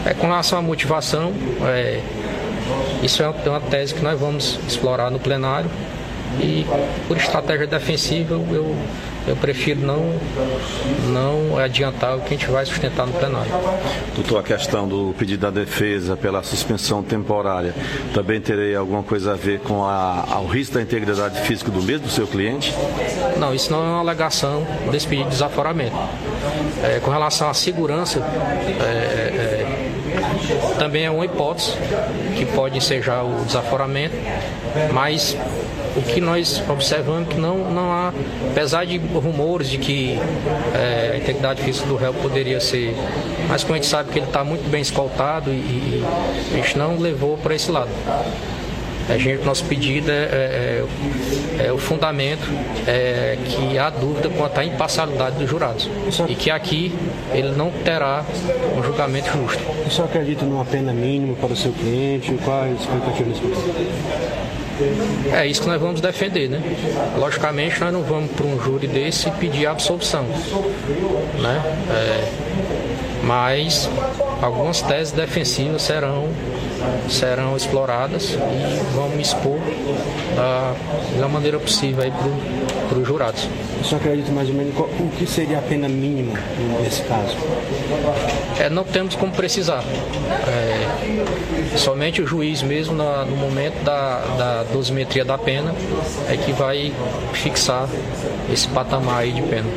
É, com relação à motivação, é, isso é uma tese que nós vamos explorar no plenário e por estratégia defensiva eu, eu prefiro não, não adiantar o que a gente vai sustentar no plenário. Doutor, a questão do pedido da defesa pela suspensão temporária também terei alguma coisa a ver com a, ao risco da integridade física do mesmo do seu cliente? Não, isso não é uma alegação desse pedido de desaforamento. É, com relação à segurança, é, é, também é uma hipótese que pode ensejar o desaforamento, mas o que nós observamos é que não, não há, apesar de rumores de que é, a integridade física do réu poderia ser, mas como a gente sabe que ele está muito bem escoltado e, e a gente não levou para esse lado. A gente, nosso pedido é, é, é, é o fundamento é que há dúvida quanto à imparcialidade dos jurados e que aqui ele não terá um julgamento justo. O senhor acredita numa pena mínima para o seu cliente? Qual é a expectativa nesse é isso que nós vamos defender, né? Logicamente, nós não vamos para um júri desse e pedir absolvição, né? É, mas algumas teses defensivas serão serão exploradas e vamos expor da melhor maneira possível aí para os jurados. O senhor acredita mais ou menos o que seria a pena mínima nesse caso? É, não temos como precisar. É, somente o juiz mesmo na, no momento da, da dosimetria da pena é que vai fixar esse patamar aí de pena.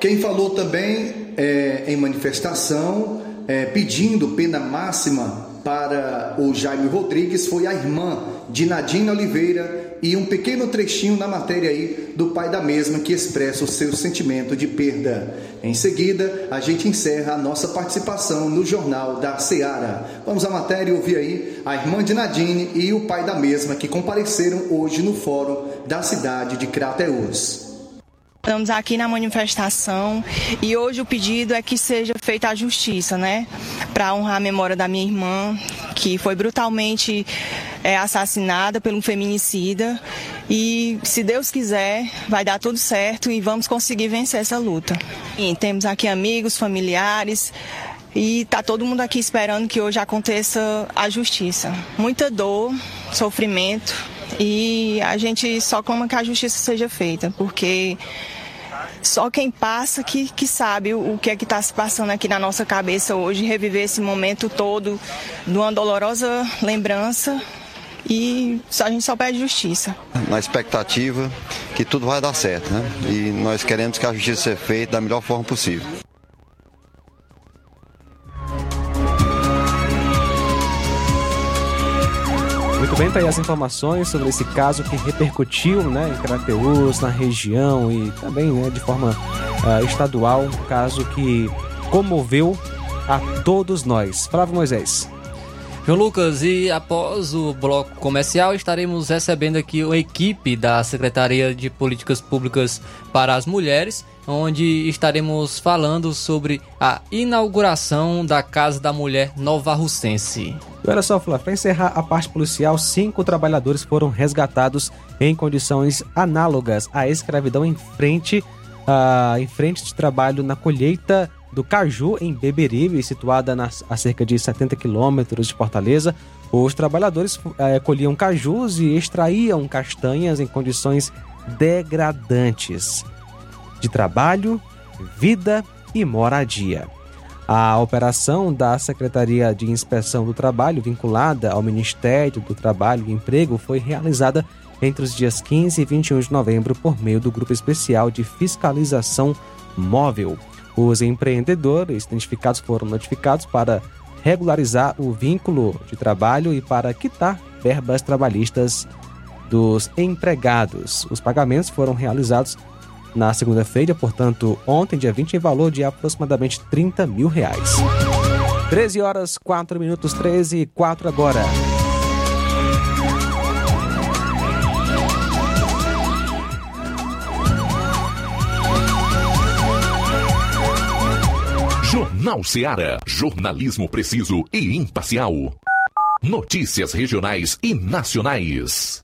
Quem falou também é, em manifestação é, pedindo pena máxima para o Jaime Rodrigues foi a irmã de Nadine Oliveira e um pequeno trechinho na matéria aí do pai da mesma que expressa o seu sentimento de perda. Em seguida, a gente encerra a nossa participação no Jornal da Seara. Vamos à matéria e ouvir aí a irmã de Nadine e o pai da mesma que compareceram hoje no fórum da cidade de Crateús. Estamos aqui na manifestação e hoje o pedido é que seja feita a justiça, né? Para honrar a memória da minha irmã, que foi brutalmente é, assassinada por um feminicida. E se Deus quiser, vai dar tudo certo e vamos conseguir vencer essa luta. E temos aqui amigos, familiares, e tá todo mundo aqui esperando que hoje aconteça a justiça. Muita dor, sofrimento e a gente só clama que a justiça seja feita, porque só quem passa que, que sabe o, o que é que está se passando aqui na nossa cabeça hoje, reviver esse momento todo de uma dolorosa lembrança e a gente só pede justiça. Na expectativa que tudo vai dar certo, né? E nós queremos que a justiça seja feita da melhor forma possível. Tá aí as informações sobre esse caso que repercutiu né, em Crateus, na região e também né, de forma uh, estadual, um caso que comoveu a todos nós. Flávio Moisés. João Lucas, e após o bloco comercial, estaremos recebendo aqui a equipe da Secretaria de Políticas Públicas para as Mulheres, onde estaremos falando sobre a inauguração da Casa da Mulher Nova Russense. Olha só, Flávio, para encerrar a parte policial, cinco trabalhadores foram resgatados em condições análogas à escravidão em frente, uh, em frente de trabalho na colheita do Caju, em Beberibe, situada nas, a cerca de 70 quilômetros de Fortaleza. Os trabalhadores é, colhiam cajus e extraíam castanhas em condições degradantes de trabalho, vida e moradia. A operação da Secretaria de Inspeção do Trabalho, vinculada ao Ministério do Trabalho e Emprego, foi realizada entre os dias 15 e 21 de novembro por meio do Grupo Especial de Fiscalização Móvel. Os empreendedores identificados foram notificados para regularizar o vínculo de trabalho e para quitar verbas trabalhistas dos empregados. Os pagamentos foram realizados na segunda-feira, portanto, ontem, dia 20, em valor de aproximadamente 30 mil reais. 13 horas, 4 minutos, 13 e 4 agora. Jornal Seara. Jornalismo preciso e imparcial. Notícias regionais e nacionais.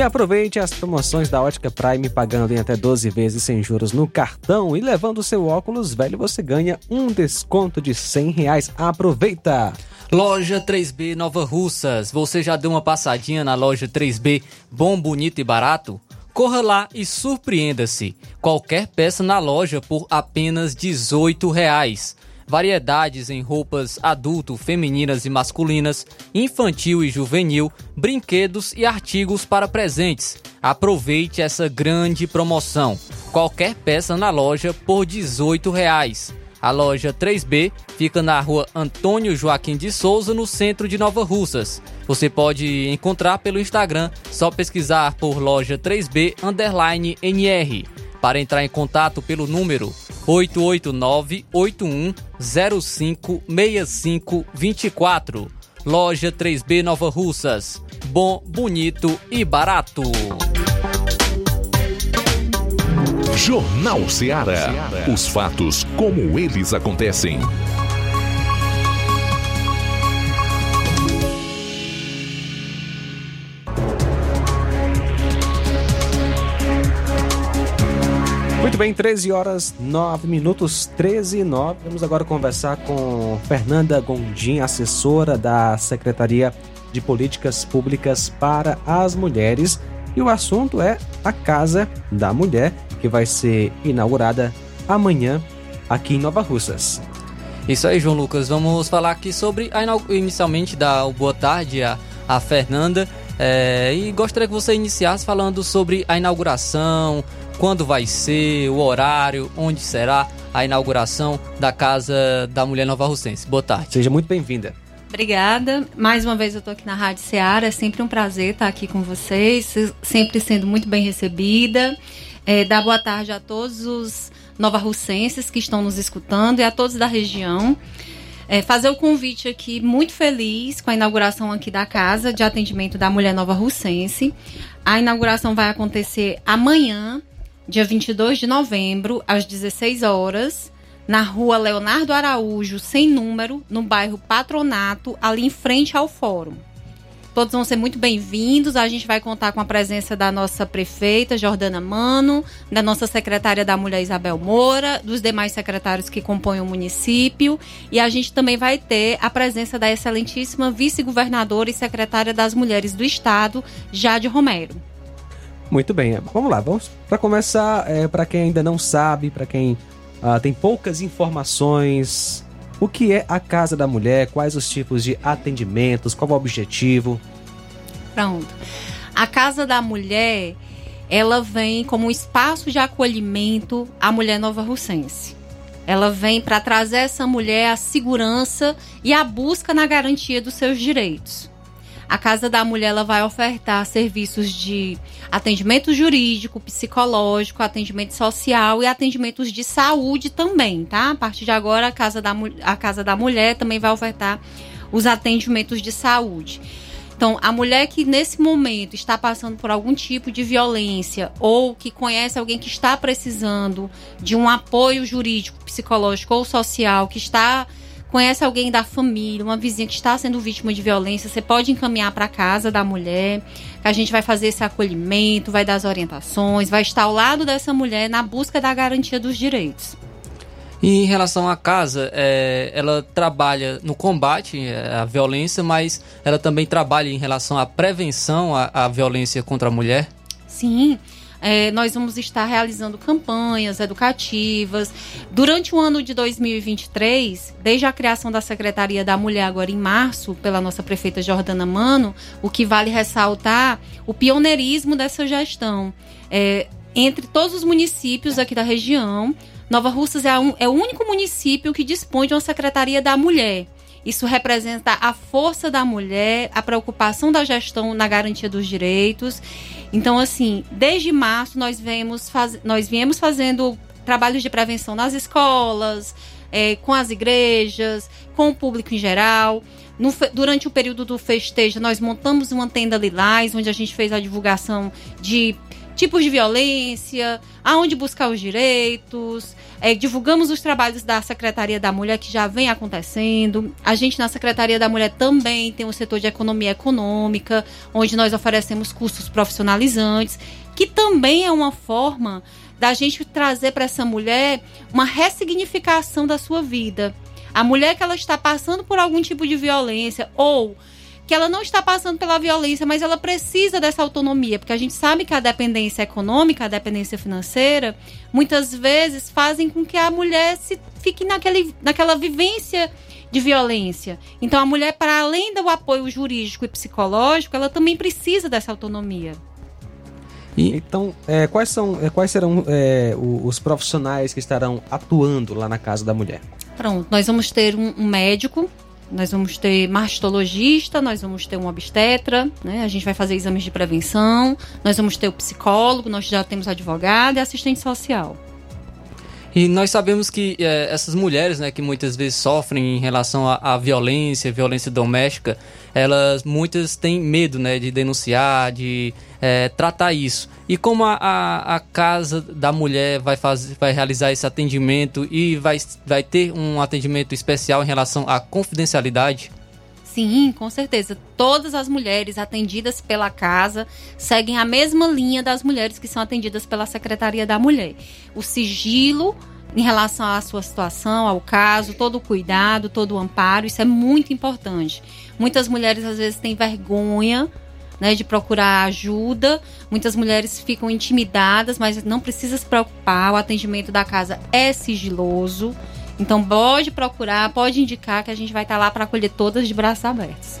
E aproveite as promoções da Ótica Prime pagando em até 12 vezes sem juros no cartão e levando seu óculos velho você ganha um desconto de 100 reais. Aproveita! Loja 3B Nova Russas. Você já deu uma passadinha na loja 3B Bom, Bonito e Barato? Corra lá e surpreenda-se. Qualquer peça na loja por apenas 18 reais. Variedades em roupas adulto, femininas e masculinas, infantil e juvenil, brinquedos e artigos para presentes. Aproveite essa grande promoção. Qualquer peça na loja por 18 reais. A loja 3B fica na rua Antônio Joaquim de Souza, no centro de Nova Russas. Você pode encontrar pelo Instagram, só pesquisar por loja 3B underline NR. Para entrar em contato pelo número 889-8105-6524. Loja 3B Nova Russas. Bom, bonito e barato. Jornal Ceará. Os fatos como eles acontecem. Muito bem, 13 horas 9 minutos, 13 e 9. Vamos agora conversar com Fernanda Gondim, assessora da Secretaria de Políticas Públicas para as Mulheres. E o assunto é a Casa da Mulher, que vai ser inaugurada amanhã aqui em Nova Russas. Isso aí, João Lucas. Vamos falar aqui sobre inicialmente dar o boa tarde a, a Fernanda. é, e gostaria que você iniciasse falando sobre a inauguração, quando vai ser, o horário, onde será a inauguração da Casa da Mulher Nova Russense. Boa tarde. Seja muito bem-vinda. Obrigada. Mais uma vez eu tô aqui na Rádio Ceará. É sempre um prazer estar aqui com vocês, sempre sendo muito bem recebida. É, dar boa tarde a todos os nova-russenses que estão nos escutando e a todos da região. É, fazer o convite aqui, muito feliz com a inauguração aqui da Casa de Atendimento da Mulher Nova Russense. A inauguração vai acontecer amanhã, dia 22 de novembro, às 16 horas, na rua Leonardo Araújo, sem número, no bairro Patronato, ali em frente ao fórum. Todos vão ser muito bem-vindos. A gente vai contar com a presença da nossa prefeita, Jordana Mano, da nossa secretária da Mulher, Isabel Moura, dos demais secretários que compõem o município. E a gente também vai ter a presença da excelentíssima vice-governadora e secretária das Mulheres do Estado, Jade Romero. Muito bem, vamos lá, vamos para começar, é, para quem ainda não sabe, para quem ah, tem poucas informações, o que é a Casa da Mulher, quais os tipos de atendimentos, qual o objetivo? Pronto. A Casa da Mulher, ela vem como um espaço de acolhimento à mulher nova russense. Ela vem para trazer essa mulher a segurança e a busca na garantia dos seus direitos. A Casa da Mulher ela vai ofertar serviços de atendimento jurídico, psicológico, atendimento social e atendimentos de saúde também, tá? A partir de agora, a Casa da, a Casa da Mulher também vai ofertar os atendimentos de saúde. Então, a mulher que nesse momento está passando por algum tipo de violência ou que conhece alguém que está precisando de um apoio jurídico, psicológico ou social, que está conhece alguém da família, uma vizinha que está sendo vítima de violência, você pode encaminhar para casa da mulher, que a gente vai fazer esse acolhimento, vai dar as orientações, vai estar ao lado dessa mulher na busca da garantia dos direitos. E em relação à casa, é, ela trabalha no combate à violência, mas ela também trabalha em relação à prevenção à, à violência contra a mulher. Sim, É, nós vamos estar realizando campanhas educativas. Durante o ano de 2023, desde a criação da Secretaria da Mulher, agora em março, pela nossa prefeita Jordana Mano, o que vale ressaltar o pioneirismo dessa gestão. É, entre todos os municípios aqui da região, Nova Russas é, um, é o único município que dispõe de uma Secretaria da Mulher. Isso representa a força da mulher, a preocupação da gestão na garantia dos direitos. Então, assim, desde março nós, vemos faz... nós viemos fazendo trabalhos de prevenção nas escolas, é, com as igrejas, com o público em geral. No, durante o período do festejo, nós montamos uma tenda Lilás, onde a gente fez a divulgação de tipos de violência, aonde buscar os direitos, é, divulgamos os trabalhos da Secretaria da Mulher que já vem acontecendo. A gente na Secretaria da Mulher também tem o setor de economia econômica, onde nós oferecemos cursos profissionalizantes, que também é uma forma da gente trazer para essa mulher uma ressignificação da sua vida. A mulher que ela está passando por algum tipo de violência ou que ela não está passando pela violência, mas ela precisa dessa autonomia, porque a gente sabe que a dependência econômica, a dependência financeira, muitas vezes fazem com que a mulher se fique naquele, naquela vivência de violência. Então, a mulher, para além do apoio jurídico e psicológico, ela também precisa dessa autonomia. E... Então, é, quais, são, é, quais serão é, os profissionais que estarão atuando lá na Casa da Mulher? Pronto, nós vamos ter um, um médico nós vamos ter mastologista, nós vamos ter um obstetra, né? A gente vai fazer exames de prevenção, nós vamos ter o psicólogo, nós já temos advogado e assistente social. E nós sabemos que é, essas mulheres, né, que muitas vezes sofrem em relação à, violência, violência doméstica, elas muitas têm medo, né, de denunciar, de é, tratar isso. E como a, a, a, casa da mulher vai, fazer, vai realizar esse atendimento e vai, vai ter um atendimento especial em relação à confidencialidade? Sim, com certeza. Todas as mulheres atendidas pela casa seguem a mesma linha das mulheres que são atendidas pela Secretaria da Mulher. O sigilo em relação à sua situação, ao caso, todo o cuidado, todo o amparo, isso é muito importante. Muitas mulheres às vezes têm vergonha né, de procurar ajuda. Muitas mulheres ficam intimidadas, mas não precisa se preocupar. O atendimento da casa é sigiloso. Então pode procurar, pode indicar que a gente vai estar lá para acolher todas de braços abertos.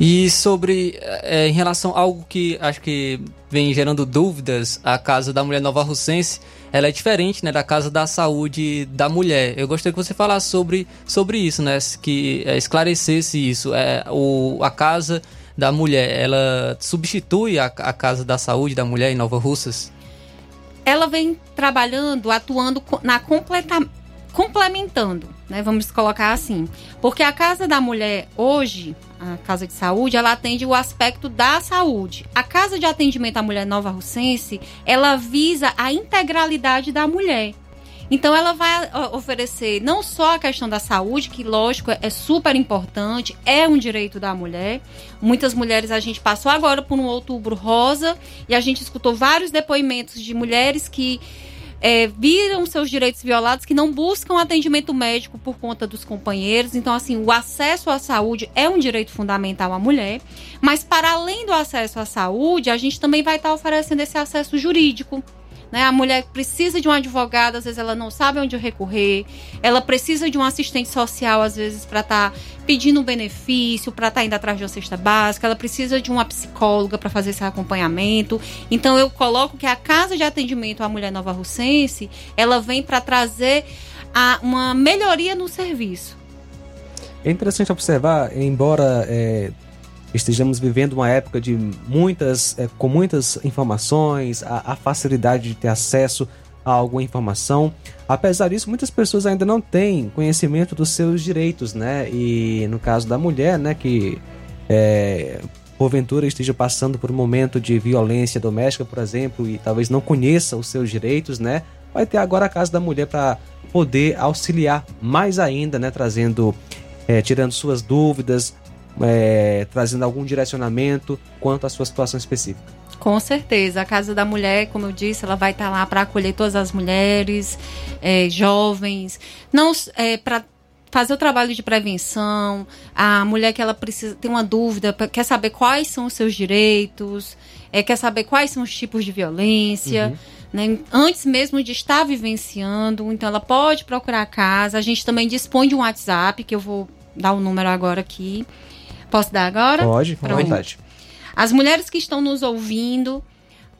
E sobre, é, em relação a algo que acho que vem gerando dúvidas, a Casa da Mulher Nova Russense, ela é diferente né, da Casa da Saúde da Mulher. Eu gostaria que você falasse sobre, sobre isso, né, que é, esclarecesse isso. É, o, a Casa da Mulher, ela substitui a, a Casa da Saúde da Mulher em Nova Russas? Ela vem trabalhando, atuando na completa, complementando, né? Vamos colocar assim. Porque a Casa da Mulher hoje, a Casa de Saúde, ela atende o aspecto da saúde. A Casa de Atendimento à Mulher Nova Russense, ela visa a integralidade da mulher. Então ela vai oferecer não só a questão da saúde, que lógico é super importante, é um direito da mulher. Muitas mulheres a gente passou agora por um outubro rosa e a gente escutou vários depoimentos de mulheres que é, viram seus direitos violados, que não buscam atendimento médico por conta dos companheiros. Então, assim, o acesso à saúde é um direito fundamental à mulher. Mas, para além do acesso à saúde, a gente também vai estar oferecendo esse acesso jurídico. Né? A mulher precisa de um advogado, às vezes ela não sabe onde recorrer, ela precisa de um assistente social, às vezes, para estar tá pedindo um benefício, para estar tá indo atrás de uma cesta básica, ela precisa de uma psicóloga para fazer esse acompanhamento. Então, eu coloco que a Casa de Atendimento à Mulher Nova Russense, ela vem para trazer a, uma melhoria no serviço. É interessante observar, embora é, estejamos vivendo uma época de muitas, é, com muitas informações, a, a, facilidade de ter acesso a alguma informação. Apesar disso, muitas pessoas ainda não têm conhecimento dos seus direitos, né? E no caso da mulher, né, que é, porventura esteja passando por um momento de violência doméstica, por exemplo, e talvez não conheça os seus direitos, né? Vai ter agora a casa da mulher para poder auxiliar mais ainda, né? Trazendo, é, tirando suas dúvidas, é, trazendo algum direcionamento quanto à sua situação específica. Com certeza. A Casa da Mulher, como eu disse, ela vai estar lá para acolher todas as mulheres, é, jovens, não é, para fazer o trabalho de prevenção, a mulher que ela precisa tem uma dúvida, quer saber quais são os seus direitos, é, quer saber quais são os tipos de violência. Uhum. Né, antes mesmo de estar vivenciando, então ela pode procurar a casa. A gente também dispõe de um WhatsApp, que eu vou dar o número agora aqui. Posso dar agora? Pode, com vontade. As mulheres que estão nos ouvindo,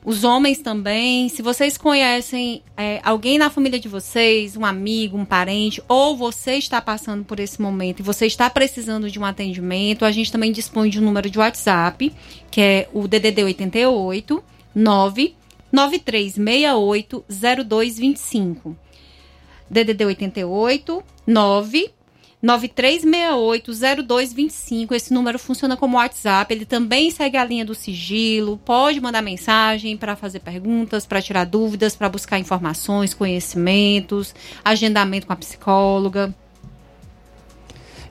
os homens também. Se vocês conhecem é, alguém na família de vocês, um amigo, um parente, ou você está passando por esse momento e você está precisando de um atendimento, a gente também dispõe de um número de WhatsApp, que é o DDD 88 9 9368 0225. DDD 88 9 93680225. Esse número funciona como WhatsApp. Ele também segue a linha do sigilo. Pode mandar mensagem para fazer perguntas, para tirar dúvidas, para buscar informações, conhecimentos, agendamento com a psicóloga.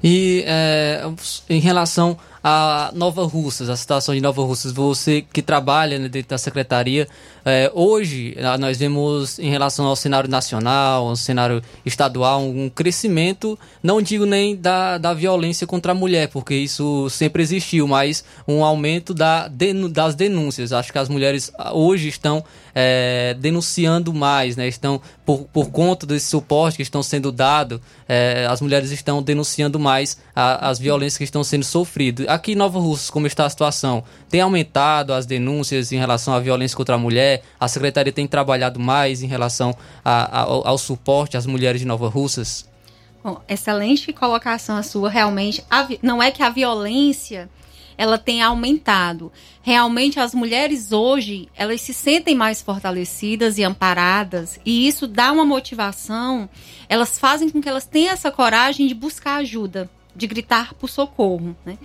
E é, em relação a Nova Russas, a situação de Nova Russas, você que trabalha né, dentro da secretaria, é, hoje nós vemos em relação ao cenário nacional, ao cenário estadual, um crescimento, não digo nem da, da violência contra a mulher, porque isso sempre existiu, mas um aumento da, das denúncias. Acho que as mulheres hoje estão é, denunciando mais, né? Estão, por, por conta desse suporte que estão sendo dado, é, as mulheres estão denunciando mais a, as violências que estão sendo sofridas. Aqui em Nova Russa, como está a situação? Tem aumentado as denúncias em relação à violência contra a mulher? A Secretaria tem trabalhado mais em relação a, a, ao, ao, suporte às mulheres de Nova Russas? Bom, excelente colocação a sua. Realmente, a, não é que a violência ela tem aumentado. Realmente as mulheres hoje, elas se sentem mais fortalecidas e amparadas, e isso dá uma motivação, elas fazem com que elas tenham essa coragem de buscar ajuda, de gritar por socorro, né?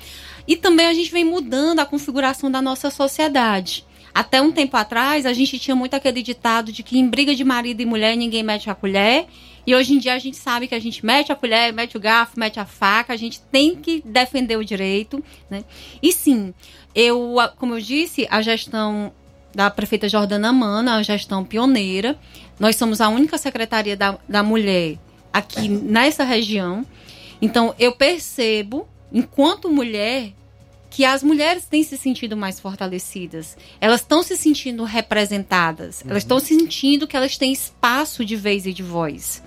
E também a gente vem mudando a configuração da nossa sociedade. Até um tempo atrás, a gente tinha muito aquele ditado de que em briga de marido e mulher ninguém mete a colher. E hoje em dia a gente sabe que a gente mete a colher, mete o garfo, mete a faca, a gente tem que defender o direito, né? E sim, eu, como eu disse, a gestão da prefeita Jordana Mana, a gestão pioneira. Nós somos a única secretaria da, da mulher aqui nessa região. Então, eu percebo, enquanto mulher, que as mulheres têm se sentido mais fortalecidas. Elas estão se sentindo representadas. Uhum. Elas estão sentindo que elas têm espaço de vez e de voz.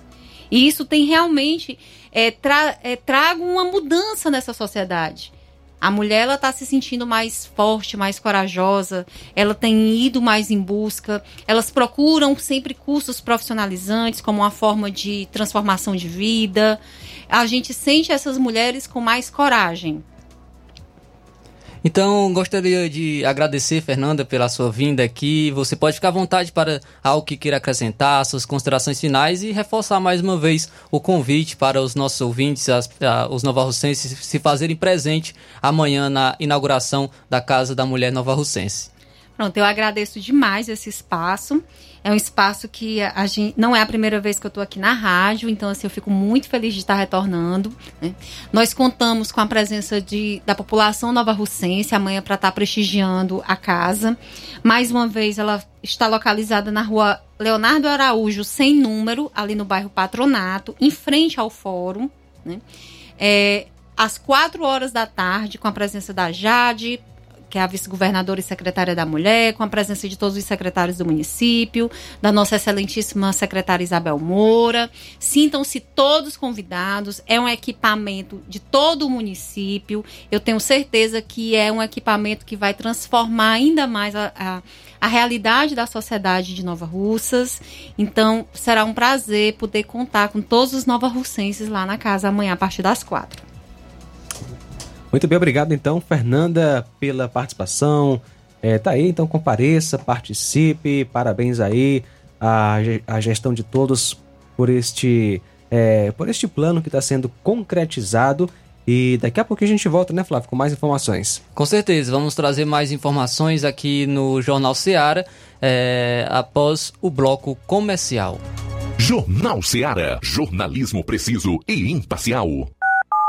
E isso tem realmente é, tra é, trago uma mudança nessa sociedade. A mulher ela está se sentindo mais forte, mais corajosa. Ela tem ido mais em busca. Elas procuram sempre cursos profissionalizantes como uma forma de transformação de vida. A gente sente essas mulheres com mais coragem. Então, gostaria de agradecer, Fernanda, pela sua vinda aqui. Você pode ficar à vontade para algo que queira acrescentar, suas considerações finais e reforçar mais uma vez o convite para os nossos ouvintes, as, a, os novarrocenses, se fazerem presente amanhã na inauguração da Casa da Mulher Nova Russense. Pronto, eu agradeço demais esse espaço. É um espaço que a gente não é a primeira vez que eu estou aqui na rádio, então assim eu fico muito feliz de estar retornando. Né? Nós contamos com a presença de, da população nova russense amanhã para estar prestigiando a casa. Mais uma vez, ela está localizada na rua Leonardo Araújo, sem número, ali no bairro Patronato, em frente ao fórum. Né? É, às quatro horas da tarde, com a presença da Jade, que é a vice-governadora e secretária da Mulher, com a presença de todos os secretários do município, da nossa excelentíssima secretária Isabel Moura. Sintam-se todos convidados. É um equipamento de todo o município. Eu tenho certeza que é um equipamento que vai transformar ainda mais a, a, a realidade da sociedade de Nova Russas. Então, será um prazer poder contar com todos os nova russenses lá na casa amanhã a partir das quatro. Muito bem, obrigado então, Fernanda, pela participação. É, tá aí, então compareça, participe, parabéns aí à, à gestão de todos por este, é, por este plano que está sendo concretizado. E daqui a pouco a gente volta, né, Flávio, com mais informações. Com certeza, vamos trazer mais informações aqui no Jornal Seara é, após o bloco comercial. Jornal Seara, jornalismo preciso e imparcial.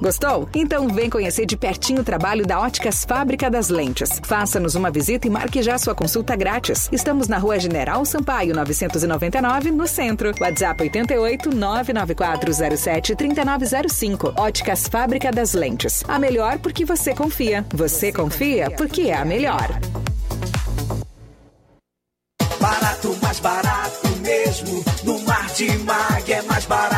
Gostou? Então vem conhecer de pertinho o trabalho da Óticas Fábrica das Lentes. Faça-nos uma visita e marque já sua consulta grátis. Estamos na Rua General Sampaio, 999, no centro. WhatsApp 88 99407 3905. Óticas Fábrica das Lentes. A melhor porque você confia. Você confia porque é a melhor. Barato, mais barato mesmo. No Martimag é mais barato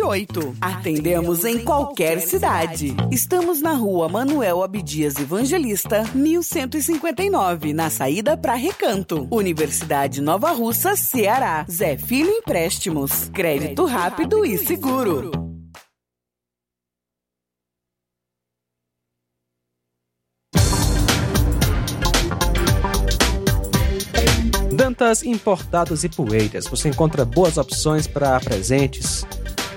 981330698. Atendemos em qualquer cidade. Estamos na rua Manuel Abdias Evangelista, 1159, na saída para Recanto. Universidade Nova Russa, Ceará. Zé Filho Empréstimos. Crédito rápido e seguro. Dantas Importados e Poeiras. Você encontra boas opções para presentes,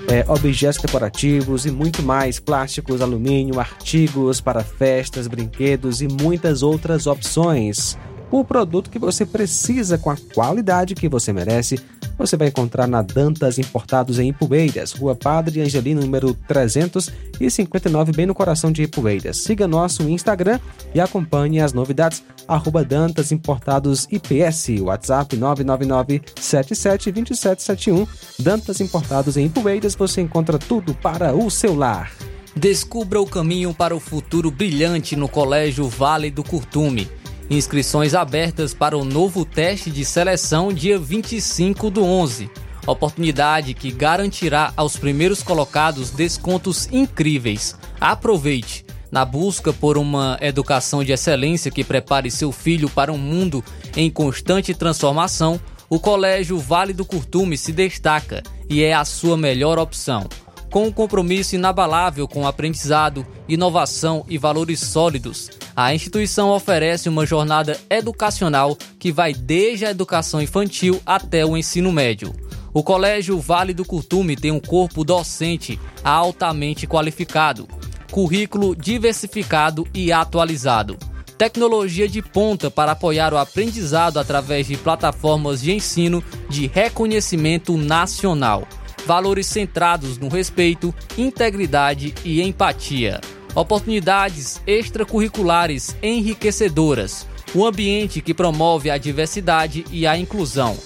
é, objetos decorativos e muito mais, plásticos, alumínio, artigos para festas, brinquedos e muitas outras opções. O produto que você precisa com a qualidade que você merece, você vai encontrar na Dantas Importados em Ipueiras, Rua Padre Angelino, número 359, bem no coração de Ipueiras. Siga nosso Instagram e acompanhe as novidades, arroba Dantas Importados IPS, WhatsApp 999 772771. Dantas Importados em Ipueiras, você encontra tudo para o seu lar. Descubra o caminho para o futuro brilhante no Colégio Vale do Curtume. Inscrições abertas para o novo teste de seleção dia 25 do 11. Oportunidade que garantirá aos primeiros colocados descontos incríveis. Aproveite! Na busca por uma educação de excelência que prepare seu filho para um mundo em constante transformação, o Colégio Vale do Curtume se destaca e é a sua melhor opção. Com um compromisso inabalável com aprendizado, inovação e valores sólidos, a instituição oferece uma jornada educacional que vai desde a educação infantil até o ensino médio. O Colégio Vale do Curtume tem um corpo docente altamente qualificado, currículo diversificado e atualizado, tecnologia de ponta para apoiar o aprendizado através de plataformas de ensino de reconhecimento nacional. Valores centrados no respeito, integridade e empatia, oportunidades extracurriculares enriquecedoras, um ambiente que promove a diversidade e a inclusão,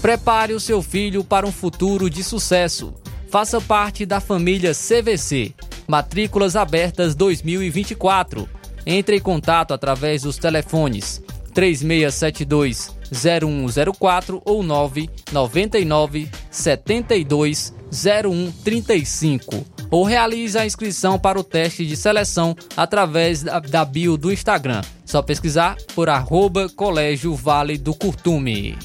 Prepare o seu filho para um futuro de sucesso. Faça parte da família CVC. Matrículas abertas 2024. Entre em contato através dos telefones 3672 0104 ou 999 72 0135 ou realize a inscrição para o teste de seleção através da, da bio do Instagram. Só pesquisar por arroba Colégio Vale do Curtume.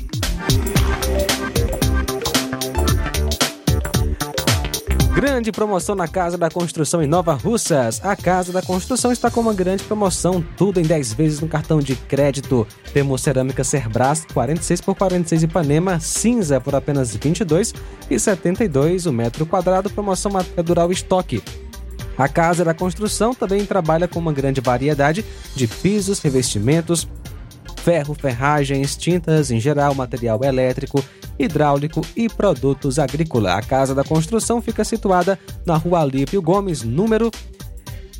Grande promoção na Casa da Construção em Nova Russas. A Casa da Construção está com uma grande promoção, tudo em 10 vezes no cartão de crédito. Temos cerâmica Cerbras 46 por 46 Ipanema cinza por apenas 22 e 72 o metro quadrado, promoção até durar o estoque. A Casa da Construção também trabalha com uma grande variedade de pisos, revestimentos, ferro, ferragens, tintas em geral, material elétrico, hidráulico e produtos agrícola. A Casa da Construção fica situada na Rua Alípio Gomes, número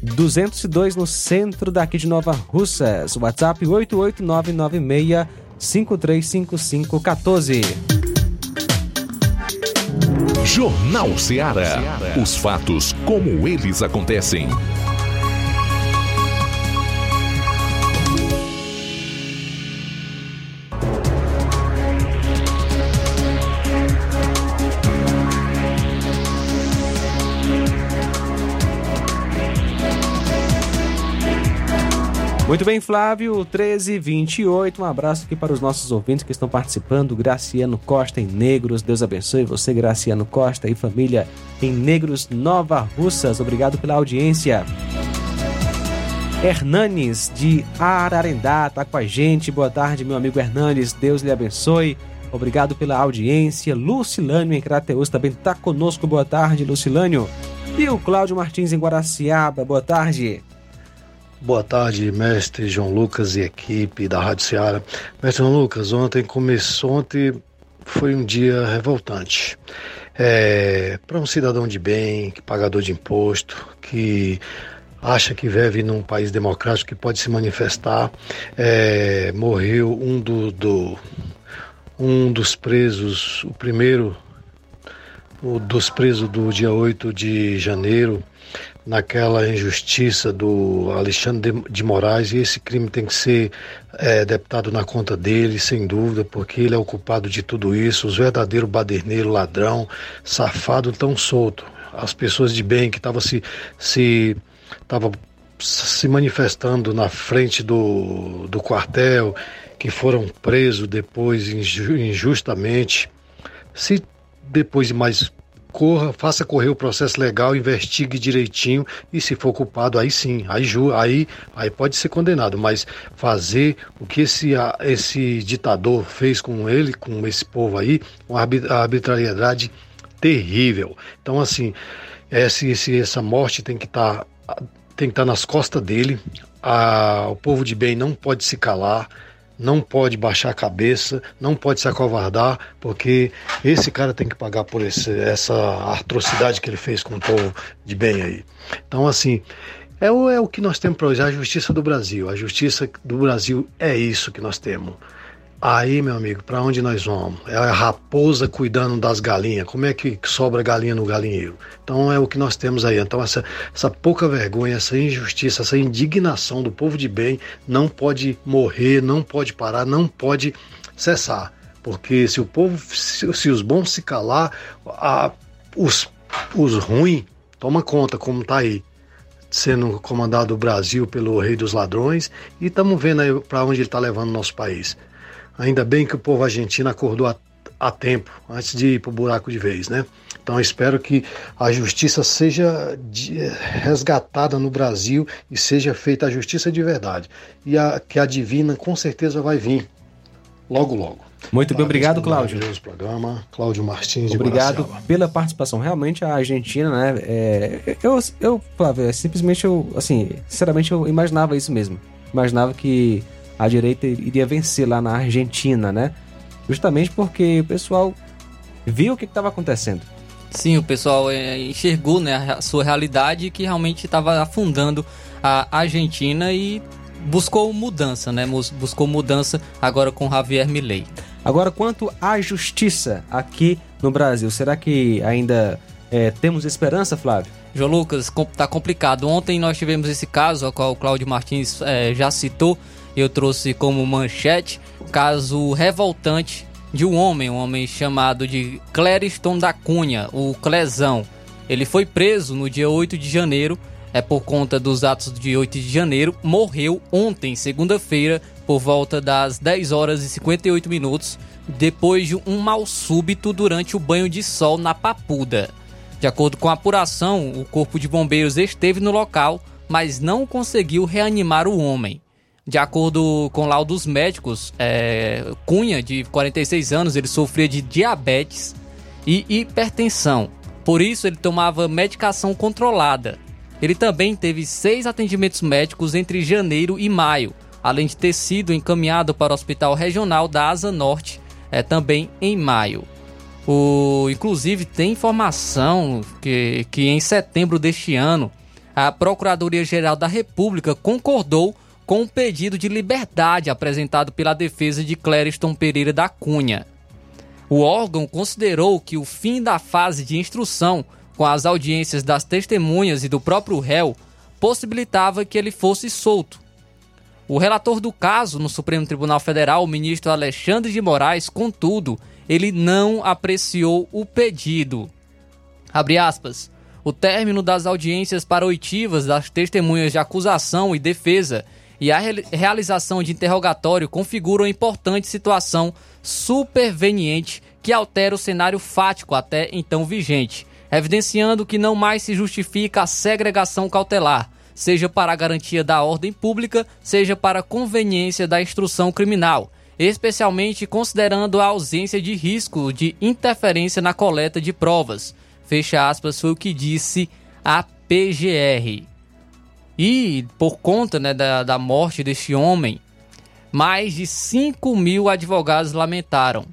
202, no centro daqui de Nova Russas. WhatsApp 88996 535514. Jornal Ceará. Os fatos como eles acontecem. Muito bem, Flávio, 1328. Um abraço aqui para os nossos ouvintes que estão participando. Graciano Costa em Negros. Deus abençoe você, Graciano Costa e família em Negros Nova Russas. Obrigado pela audiência. Hernanes de Ararendá está com a gente. Boa tarde, meu amigo Hernanes. Deus lhe abençoe. Obrigado pela audiência. Lucilânio em Crateus também está conosco. Boa tarde, Lucilânio. E o Cláudio Martins em Guaraciaba. Boa tarde. Boa tarde, mestre João Lucas e equipe da Rádio Ceará. Mestre João Lucas, ontem começou, ontem foi um dia revoltante. É, para um cidadão de bem, pagador de imposto, que acha que vive num país democrático que pode se manifestar, é, morreu um, do, do, um dos presos, o primeiro o dos presos do dia 8 de janeiro, naquela injustiça do Alexandre de Moraes e esse crime tem que ser é, deputado na conta dele, sem dúvida, porque ele é o culpado de tudo isso, os verdadeiros baderneiros, ladrão, safado tão solto. As pessoas de bem que estavam se, se, tava se manifestando na frente do, do quartel, que foram presos depois injustamente, se depois de mais corra, faça correr o processo legal, investigue direitinho e se for culpado, aí sim, aí, ju, aí, aí pode ser condenado, mas fazer o que esse, esse ditador fez com ele, com esse povo aí, uma arbitrariedade terrível. Então, assim, esse, esse, essa morte tem que estar tá, tem que estar tá nas costas dele, a, o povo de bem não pode se calar, não pode baixar a cabeça, não pode se acovardar, porque esse cara tem que pagar por esse, essa atrocidade que ele fez com o povo de bem aí. Então, assim, é o, é o que nós temos para hoje, a justiça do Brasil. A justiça do Brasil é isso que nós temos. Aí, meu amigo, para onde nós vamos? É a raposa cuidando das galinhas. Como é que sobra galinha no galinheiro? Então é o que nós temos aí. Então essa, essa pouca vergonha, essa injustiça, essa indignação do povo de bem não pode morrer, não pode parar, não pode cessar. Porque se o povo, se, se os bons se calar, a, os, os ruins toma conta como está aí sendo comandado o Brasil pelo rei dos ladrões e estamos vendo aí para onde ele está levando o nosso país. Ainda bem que o povo argentino acordou a, a tempo, antes de ir para o buraco de vez, né? Então espero que a justiça seja resgatada no Brasil e seja feita a justiça de verdade. E a, que a divina com certeza vai vir logo, logo. Muito bem, obrigado, Cláudio. programa, Cláudio Martins de Obrigado pela participação. Realmente a Argentina, né? É, eu, eu, Flávio, simplesmente eu, assim, sinceramente eu imaginava isso mesmo. Imaginava que a direita iria vencer lá na Argentina, né? Justamente porque o pessoal viu o que estava acontecendo. Sim, o pessoal é, enxergou né, a sua realidade que realmente estava afundando a Argentina e buscou mudança, né? Buscou mudança agora com Javier Milei. Agora, quanto à justiça aqui no Brasil, será que ainda é, temos esperança, Flávio? João Lucas, tá complicado. Ontem nós tivemos esse caso, ao qual o Cláudio Martins é, já citou, eu trouxe como manchete, caso revoltante de um homem, um homem chamado de Clériston da Cunha, o Clezão. Ele foi preso no dia 8 de janeiro, é por conta dos atos de 8 de janeiro, morreu ontem, segunda-feira, por volta das 10 horas e 58 minutos, depois de um mal súbito durante o banho de sol na Papuda. De acordo com a apuração, o corpo de bombeiros esteve no local, mas não conseguiu reanimar o homem. De acordo com laudos médicos, é, Cunha, de 46 anos, ele sofria de diabetes e hipertensão. Por isso, ele tomava medicação controlada. Ele também teve seis atendimentos médicos entre janeiro e maio, além de ter sido encaminhado para o Hospital Regional da Asa Norte, é, também em maio. O, inclusive, tem informação que, que em setembro deste ano, a Procuradoria-Geral da República concordou com o pedido de liberdade apresentado pela defesa de Clériston Pereira da Cunha. O órgão considerou que o fim da fase de instrução com as audiências das testemunhas e do próprio réu possibilitava que ele fosse solto. O relator do caso no Supremo Tribunal Federal, o ministro Alexandre de Moraes, contudo, ele não apreciou o pedido. Abre aspas. O término das audiências para oitivas das testemunhas de acusação e defesa e a realização de interrogatório configuram importante situação superveniente que altera o cenário fático até então vigente, evidenciando que não mais se justifica a segregação cautelar, seja para a garantia da ordem pública, seja para a conveniência da instrução criminal, especialmente considerando a ausência de risco de interferência na coleta de provas. Fecha aspas, foi o que disse a PGR. E por conta né, da, da morte deste homem, mais de 5 mil advogados lamentaram.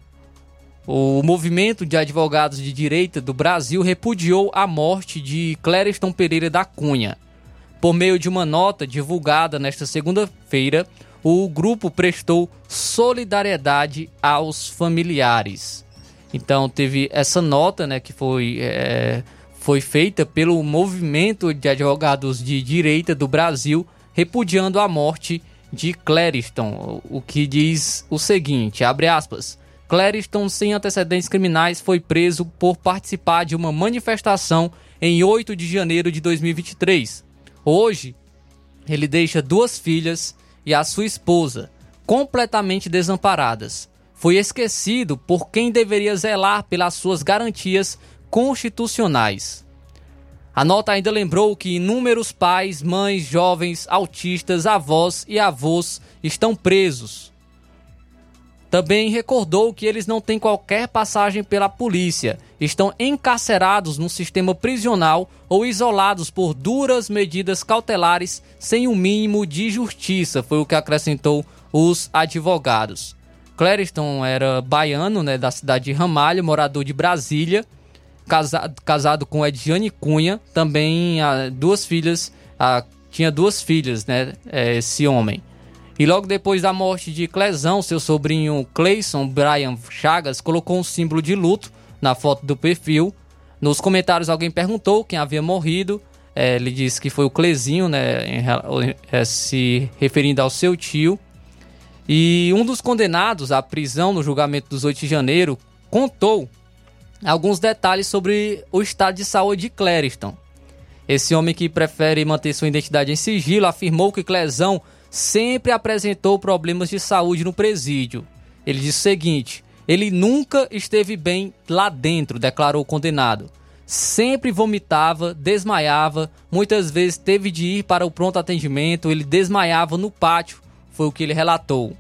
O movimento de advogados de direita do Brasil repudiou a morte de Clériston Pereira da Cunha. Por meio de uma nota divulgada nesta segunda-feira, o grupo prestou solidariedade aos familiares. Então teve essa nota, né, que foi é, foi feita pelo movimento de advogados de direita do Brasil repudiando a morte de Clériston, o que diz o seguinte, abre aspas, Clériston, sem antecedentes criminais, foi preso por participar de uma manifestação em 8 de janeiro de 2023. Hoje, ele deixa duas filhas e a sua esposa completamente desamparadas. Foi esquecido por quem deveria zelar pelas suas garantias constitucionais. A nota ainda lembrou que inúmeros pais, mães, jovens, autistas, avós e avós estão presos. Também recordou que eles não têm qualquer passagem pela polícia, estão encarcerados no sistema prisional ou isolados por duras medidas cautelares sem o um mínimo de justiça, foi o que acrescentou os advogados. Clériston era baiano, né, da cidade de Ramalho, morador de Brasília, casado, casado com Ediane Cunha, também a, duas filhas, a, tinha duas filhas, né, é, esse homem. E logo depois da morte de Clezão, seu sobrinho Cleison Brian Chagas colocou um símbolo de luto na foto do perfil. Nos comentários alguém perguntou quem havia morrido. É, ele disse que foi o Clezinho, né, em, é, se referindo ao seu tio. E um dos condenados à prisão no julgamento dos 8 de janeiro contou alguns detalhes sobre o estado de saúde de Clériston. Esse homem que prefere manter sua identidade em sigilo afirmou que Clezão sempre apresentou problemas de saúde no presídio. Ele disse o seguinte: ele nunca esteve bem lá dentro, declarou o condenado. Sempre vomitava, desmaiava, muitas vezes teve de ir para o pronto atendimento, ele desmaiava no pátio, foi o que ele relatou.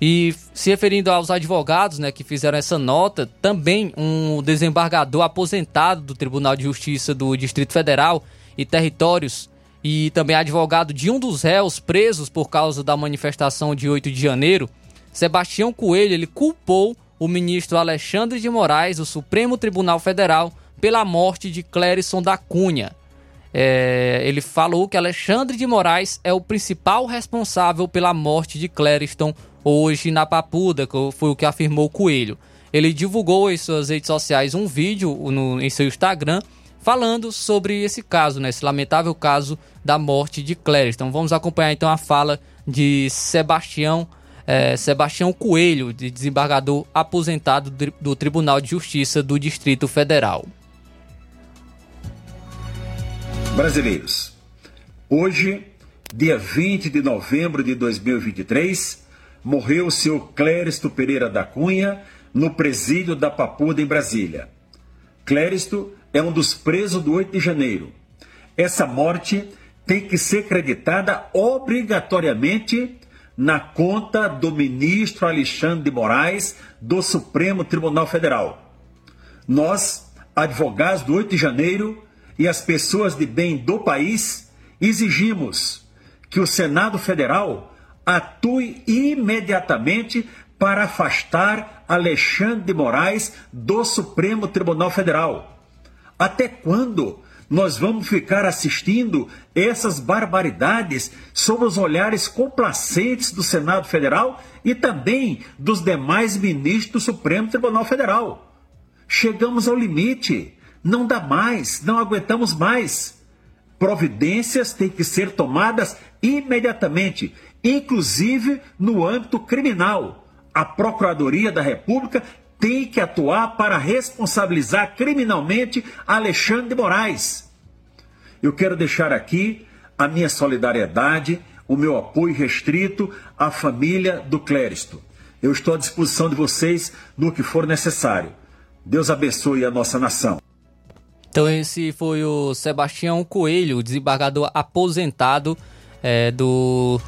E se referindo aos advogados né, que fizeram essa nota, também um desembargador aposentado do Tribunal de Justiça do Distrito Federal e Territórios e também advogado de um dos réus presos por causa da manifestação de 8 de janeiro, Sebastião Coelho, ele culpou o ministro Alexandre de Moraes, do Supremo Tribunal Federal, pela morte de Clérison da Cunha. É, ele falou que Alexandre de Moraes é o principal responsável pela morte de Clériston, hoje na Papuda, que foi o que afirmou Coelho. Ele divulgou em suas redes sociais um vídeo no, em seu Instagram falando sobre esse caso, né, esse lamentável caso da morte de Claire. Então vamos acompanhar então a fala de Sebastião é, Sebastião Coelho, de desembargador aposentado do Tribunal de Justiça do Distrito Federal. Brasileiros, hoje, dia 20 de novembro de 2023, morreu o senhor Cléristo Pereira da Cunha no presídio da Papuda, em Brasília. Cléristo é um dos presos do 8 de janeiro. Essa morte tem que ser creditada obrigatoriamente na conta do ministro Alexandre de Moraes do Supremo Tribunal Federal. Nós, advogados do 8 de janeiro e as pessoas de bem do país, exigimos que o Senado Federal atue imediatamente para afastar Alexandre de Moraes do Supremo Tribunal Federal. Até quando nós vamos ficar assistindo essas barbaridades sob os olhares complacentes do Senado Federal e também dos demais ministros do Supremo Tribunal Federal. Chegamos ao limite, não dá mais, não aguentamos mais. Providências têm que ser tomadas imediatamente, inclusive no âmbito criminal. A Procuradoria da República tem que atuar para responsabilizar criminalmente Alexandre de Moraes. Eu quero deixar aqui a minha solidariedade, o meu apoio restrito à família do Cléristo. Eu estou à disposição de vocês no que for necessário. Deus abençoe a nossa nação. Então esse foi o Sebastião Coelho, desembargador aposentado é, do,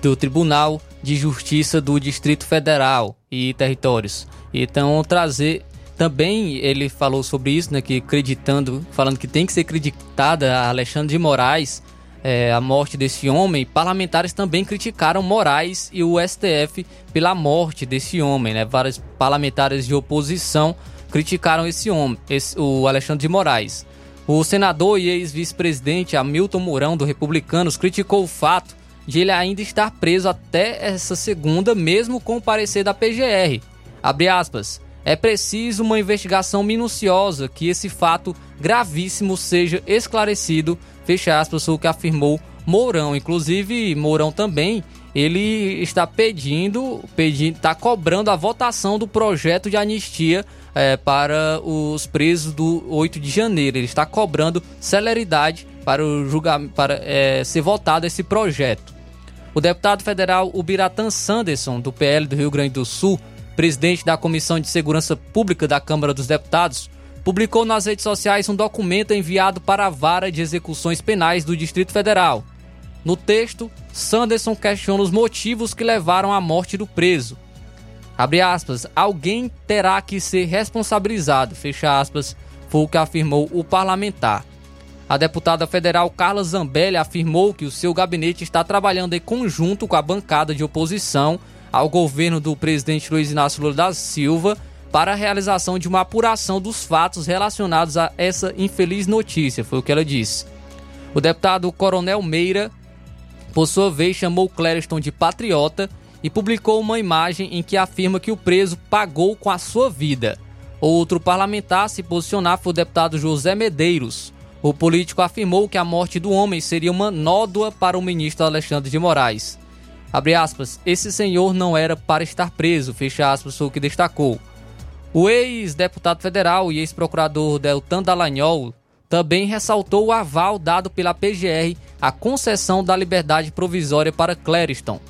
do Tribunal de Justiça do Distrito Federal e Territórios. Então, trazer. Também ele falou sobre isso, né? Que acreditando, falando que tem que ser acreditada a Alexandre de Moraes, é, a morte desse homem. Parlamentares também criticaram Moraes e o STF pela morte desse homem, né? Vários parlamentares de oposição criticaram esse homem, esse, o Alexandre de Moraes. O senador e ex-vice-presidente Hamilton Mourão, do Republicanos, criticou o fato de ele ainda estar preso até essa segunda, mesmo com o parecer da PGR. Abre aspas. É preciso uma investigação minuciosa que esse fato gravíssimo seja esclarecido. Fecha aspas, o que afirmou Mourão. Inclusive, Mourão também ele está pedindo, pedindo, está cobrando a votação do projeto de anistia é, para os presos do 8 de janeiro. Ele está cobrando celeridade para o para é, ser votado esse projeto. O deputado federal Ubiratan Sanderson, do PL do Rio Grande do Sul, presidente da Comissão de Segurança Pública da Câmara dos Deputados, publicou nas redes sociais um documento enviado para a Vara de Execuções Penais do Distrito Federal. No texto, Sanderson questiona os motivos que levaram à morte do preso. Abre aspas, alguém terá que ser responsabilizado, fecha aspas, foi o que afirmou o parlamentar. A deputada federal Carla Zambelli afirmou que o seu gabinete está trabalhando em conjunto com a bancada de oposição ao governo do presidente Luiz Inácio Lula da Silva para a realização de uma apuração dos fatos relacionados a essa infeliz notícia, foi o que ela disse. O deputado Coronel Meira, por sua vez, chamou Clériston de patriota e publicou uma imagem em que afirma que o preso pagou com a sua vida. Outro parlamentar a se posicionar foi o deputado José Medeiros. O político afirmou que a morte do homem seria uma nódoa para o ministro Alexandre de Moraes. Aspas, esse senhor não era para estar preso, fecha aspas, foi o que destacou. O ex-deputado federal e ex-procurador Deltan Dallagnol também ressaltou o aval dado pela PGR à concessão da liberdade provisória para Clériston.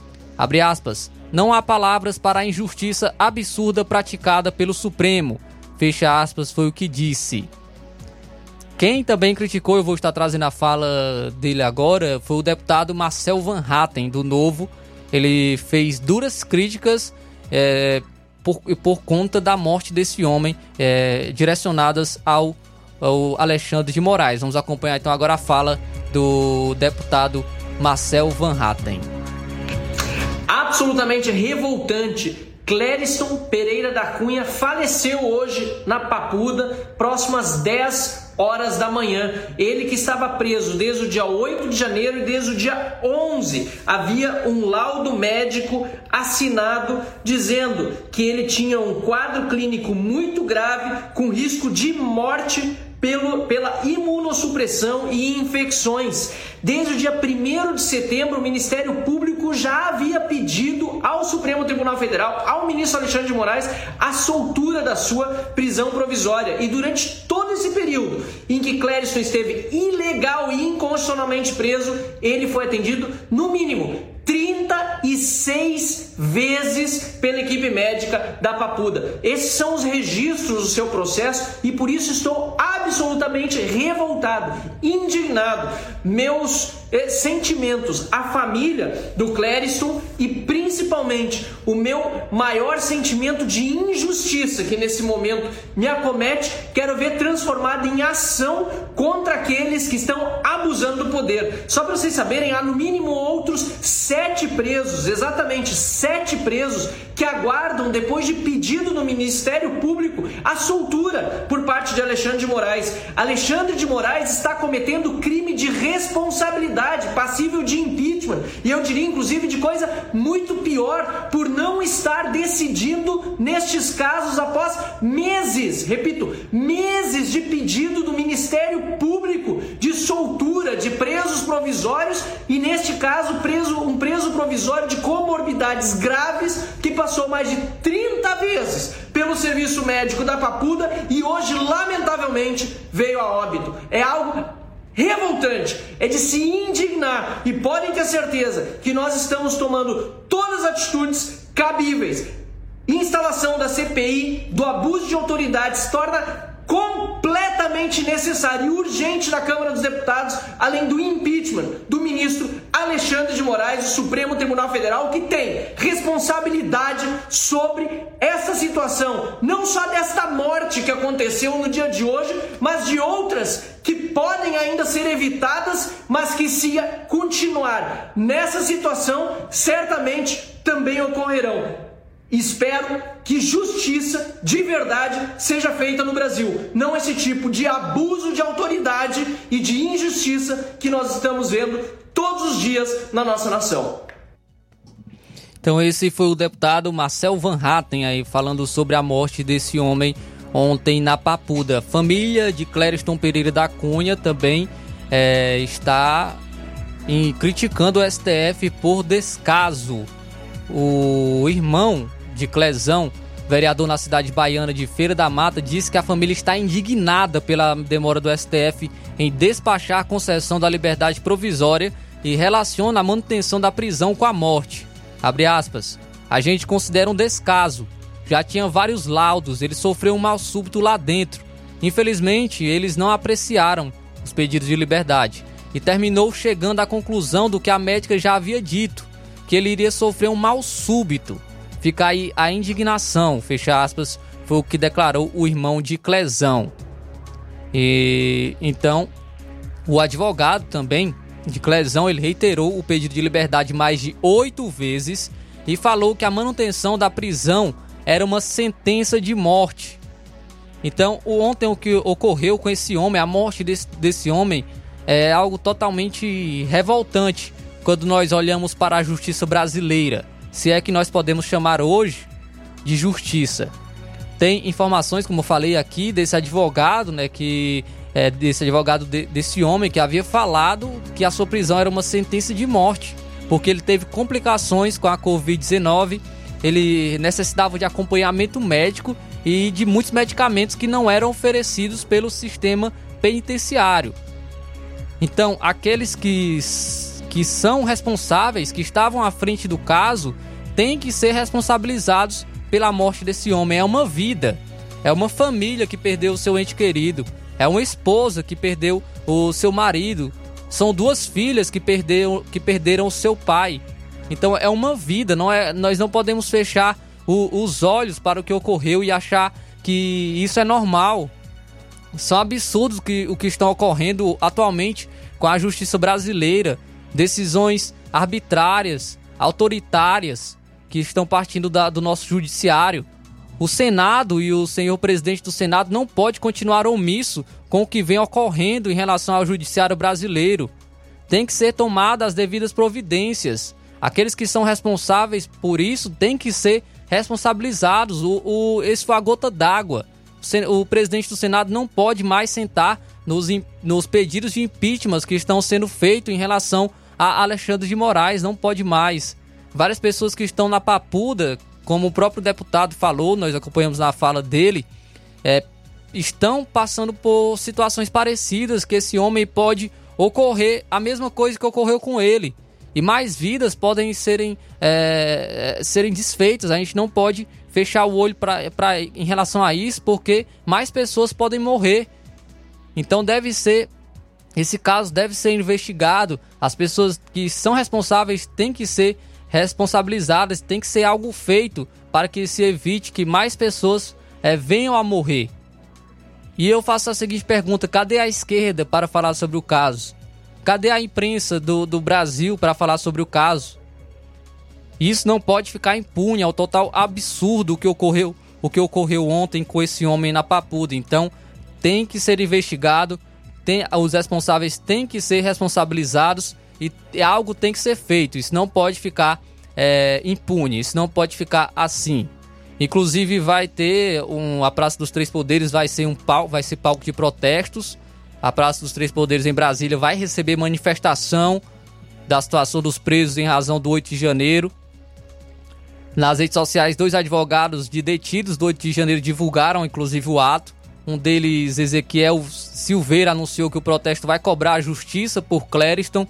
Aspas, não há palavras para a injustiça absurda praticada pelo Supremo. Fecha aspas, foi o que disse. Quem também criticou, eu vou estar trazendo a fala dele agora, foi o deputado Marcel Van Hatten, do Novo, ele fez duras críticas é, por, por conta da morte desse homem, é, direcionadas ao, ao Alexandre de Moraes. Vamos acompanhar então agora a fala do deputado Marcel Van Hatten. Absolutamente revoltante. Clériston Pereira da Cunha faleceu hoje na Papuda, próximo às 10 horas da manhã. Ele que estava preso desde o dia 8 de janeiro e desde o dia 11 havia um laudo médico assinado dizendo que ele tinha um quadro clínico muito grave com risco de morte pelo, pela imunossupressão e infecções. Desde o dia 1 de setembro, o Ministério Público já havia pedido ao Supremo Tribunal Federal, ao ministro Alexandre de Moraes, a soltura da sua prisão provisória. E durante todo esse período em que Clériston esteve ilegal e inconstitucionalmente preso, ele foi atendido, no mínimo, 36 vezes pela equipe médica da Papuda. Esses são os registros do seu processo e por isso estou absolutamente revoltado, indignado. Meus Dios sentimentos, a família do Clériston e principalmente o meu maior sentimento de injustiça que nesse momento me acomete, quero ver transformado em ação contra aqueles que estão abusando do poder. Só para vocês saberem, há no mínimo outros sete presos, exatamente sete presos, que aguardam, depois de pedido no Ministério Público, a soltura por parte de Alexandre de Moraes. Alexandre de Moraes está cometendo crime de responsabilidade, passível de impeachment, e eu diria inclusive de coisa muito pior, por não estar decidindo nestes casos após meses, repito, meses de pedido do Ministério Público de soltura de presos provisórios e neste caso preso um preso provisório de comorbidades graves que passou mais de 30 vezes pelo serviço médico da Papuda e hoje, lamentavelmente, veio a óbito. É algo revoltante, é de se indignar e podem ter certeza que nós estamos tomando todas as atitudes cabíveis. Instalação da CPI do abuso de autoridade se torna completamente necessário e urgente na Câmara dos Deputados, além do impeachment do ministro Alexandre de Moraes, do Supremo Tribunal Federal, que tem responsabilidade sobre essa situação, não só desta morte que aconteceu no dia de hoje, mas de outras que podem ainda ser evitadas, mas que se continuar nessa situação, certamente também ocorrerão. Espero que justiça de verdade seja feita no Brasil, não esse tipo de abuso de autoridade e de injustiça que nós estamos vendo todos os dias na nossa nação. Então esse foi o deputado Marcel Van Hatten aí falando sobre a morte desse homem ontem na Papuda. Família de Clériston Pereira da Cunha também é, está em, criticando o STF por descaso. O irmão de Clezão, vereador na cidade baiana de Feira da Mata, disse que a família está indignada pela demora do STF em despachar a concessão da liberdade provisória e relaciona a manutenção da prisão com a morte. Abre aspas. A gente considera um descaso. Já tinha vários laudos, ele sofreu um mal súbito lá dentro. Infelizmente, eles não apreciaram os pedidos de liberdade e terminou chegando à conclusão do que a médica já havia dito, que ele iria sofrer um mal súbito Fica aí a indignação, fecha aspas, foi o que declarou o irmão de Clesão. E então, o advogado também de Clesão, ele reiterou o pedido de liberdade mais de oito vezes e falou que a manutenção da prisão era uma sentença de morte. Então, ontem o que ocorreu com esse homem, a morte desse, desse homem, é algo totalmente revoltante quando nós olhamos para a justiça brasileira se é que nós podemos chamar hoje de justiça. Tem informações, como eu falei aqui, desse advogado, né, que é, desse advogado de, desse homem que havia falado que a sua prisão era uma sentença de morte, porque ele teve complicações com a Covid-19, ele necessitava de acompanhamento médico e de muitos medicamentos que não eram oferecidos pelo sistema penitenciário. Então, aqueles que que são responsáveis, que estavam à frente do caso, têm que ser responsabilizados pela morte desse homem. É uma vida, é uma família que perdeu o seu ente querido, é uma esposa que perdeu o seu marido, são duas filhas que, perdeu, que perderam o seu pai. Então é uma vida, não é, nós não podemos fechar o, os olhos para o que ocorreu e achar que isso é normal. São absurdos que, o que estão ocorrendo atualmente com a justiça brasileira decisões arbitrárias, autoritárias, que estão partindo da, do nosso judiciário. o Senado e o senhor presidente do Senado não pode continuar omisso com o que vem ocorrendo em relação ao judiciário brasileiro. Tem que ser tomadas as devidas providências. Aqueles que são responsáveis por isso têm que ser responsabilizados. O, o, esse foi a gota d'água. O, o presidente do Senado não pode mais sentar nos, nos pedidos de impeachment que estão sendo feitos em relação a Alexandre de Moraes. Não pode mais. Várias pessoas que estão na papuda, como o próprio deputado falou, nós acompanhamos na fala dele, é, estão passando por situações parecidas que esse homem pode ocorrer a mesma coisa que ocorreu com ele. E mais vidas podem serem, é, serem desfeitas. A gente não pode fechar o olho pra, pra, em relação a isso, porque mais pessoas podem morrer. Então deve ser. Esse caso deve ser investigado. As pessoas que são responsáveis têm que ser responsabilizadas, tem que ser algo feito para que se evite que mais pessoas é, venham a morrer. E eu faço a seguinte pergunta: cadê a esquerda para falar sobre o caso? Cadê a imprensa do, do Brasil para falar sobre o caso? Isso não pode ficar impune ao total absurdo que ocorreu, o que ocorreu ontem com esse homem na Papuda. Então, tem que ser investigado, tem, os responsáveis têm que ser responsabilizados e algo tem que ser feito. Isso não pode ficar é, impune, isso não pode ficar assim. Inclusive vai ter um, a Praça dos Três Poderes vai ser um pau, vai ser palco de protestos a Praça dos Três Poderes em Brasília vai receber manifestação da situação dos presos em razão do 8 de janeiro. Nas redes sociais, dois advogados de detidos do 8 de janeiro divulgaram inclusive o ato. Um deles, Ezequiel Silveira, anunciou que o protesto vai cobrar a justiça por Clériston.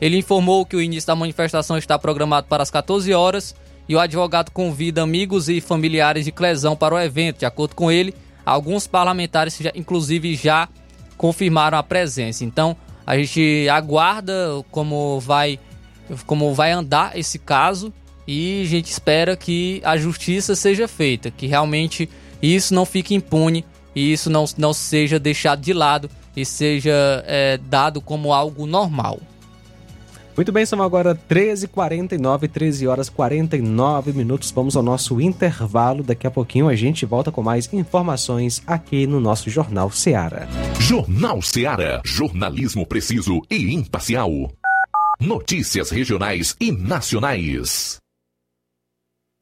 Ele informou que o início da manifestação está programado para as 14 horas e o advogado convida amigos e familiares de Clesão para o evento. De acordo com ele, alguns parlamentares, já, inclusive, já confirmaram a presença. Então a gente aguarda como vai, como vai andar esse caso e a gente espera que a justiça seja feita, que realmente isso não fique impune e isso não, não seja deixado de lado e seja é, dado como algo normal. Muito bem, são agora 13h49, 13 horas 49 minutos. Vamos ao nosso intervalo. Daqui a pouquinho a gente volta com mais informações aqui no nosso Jornal Seara. Jornal Seara. Jornalismo preciso e imparcial. Notícias regionais e nacionais.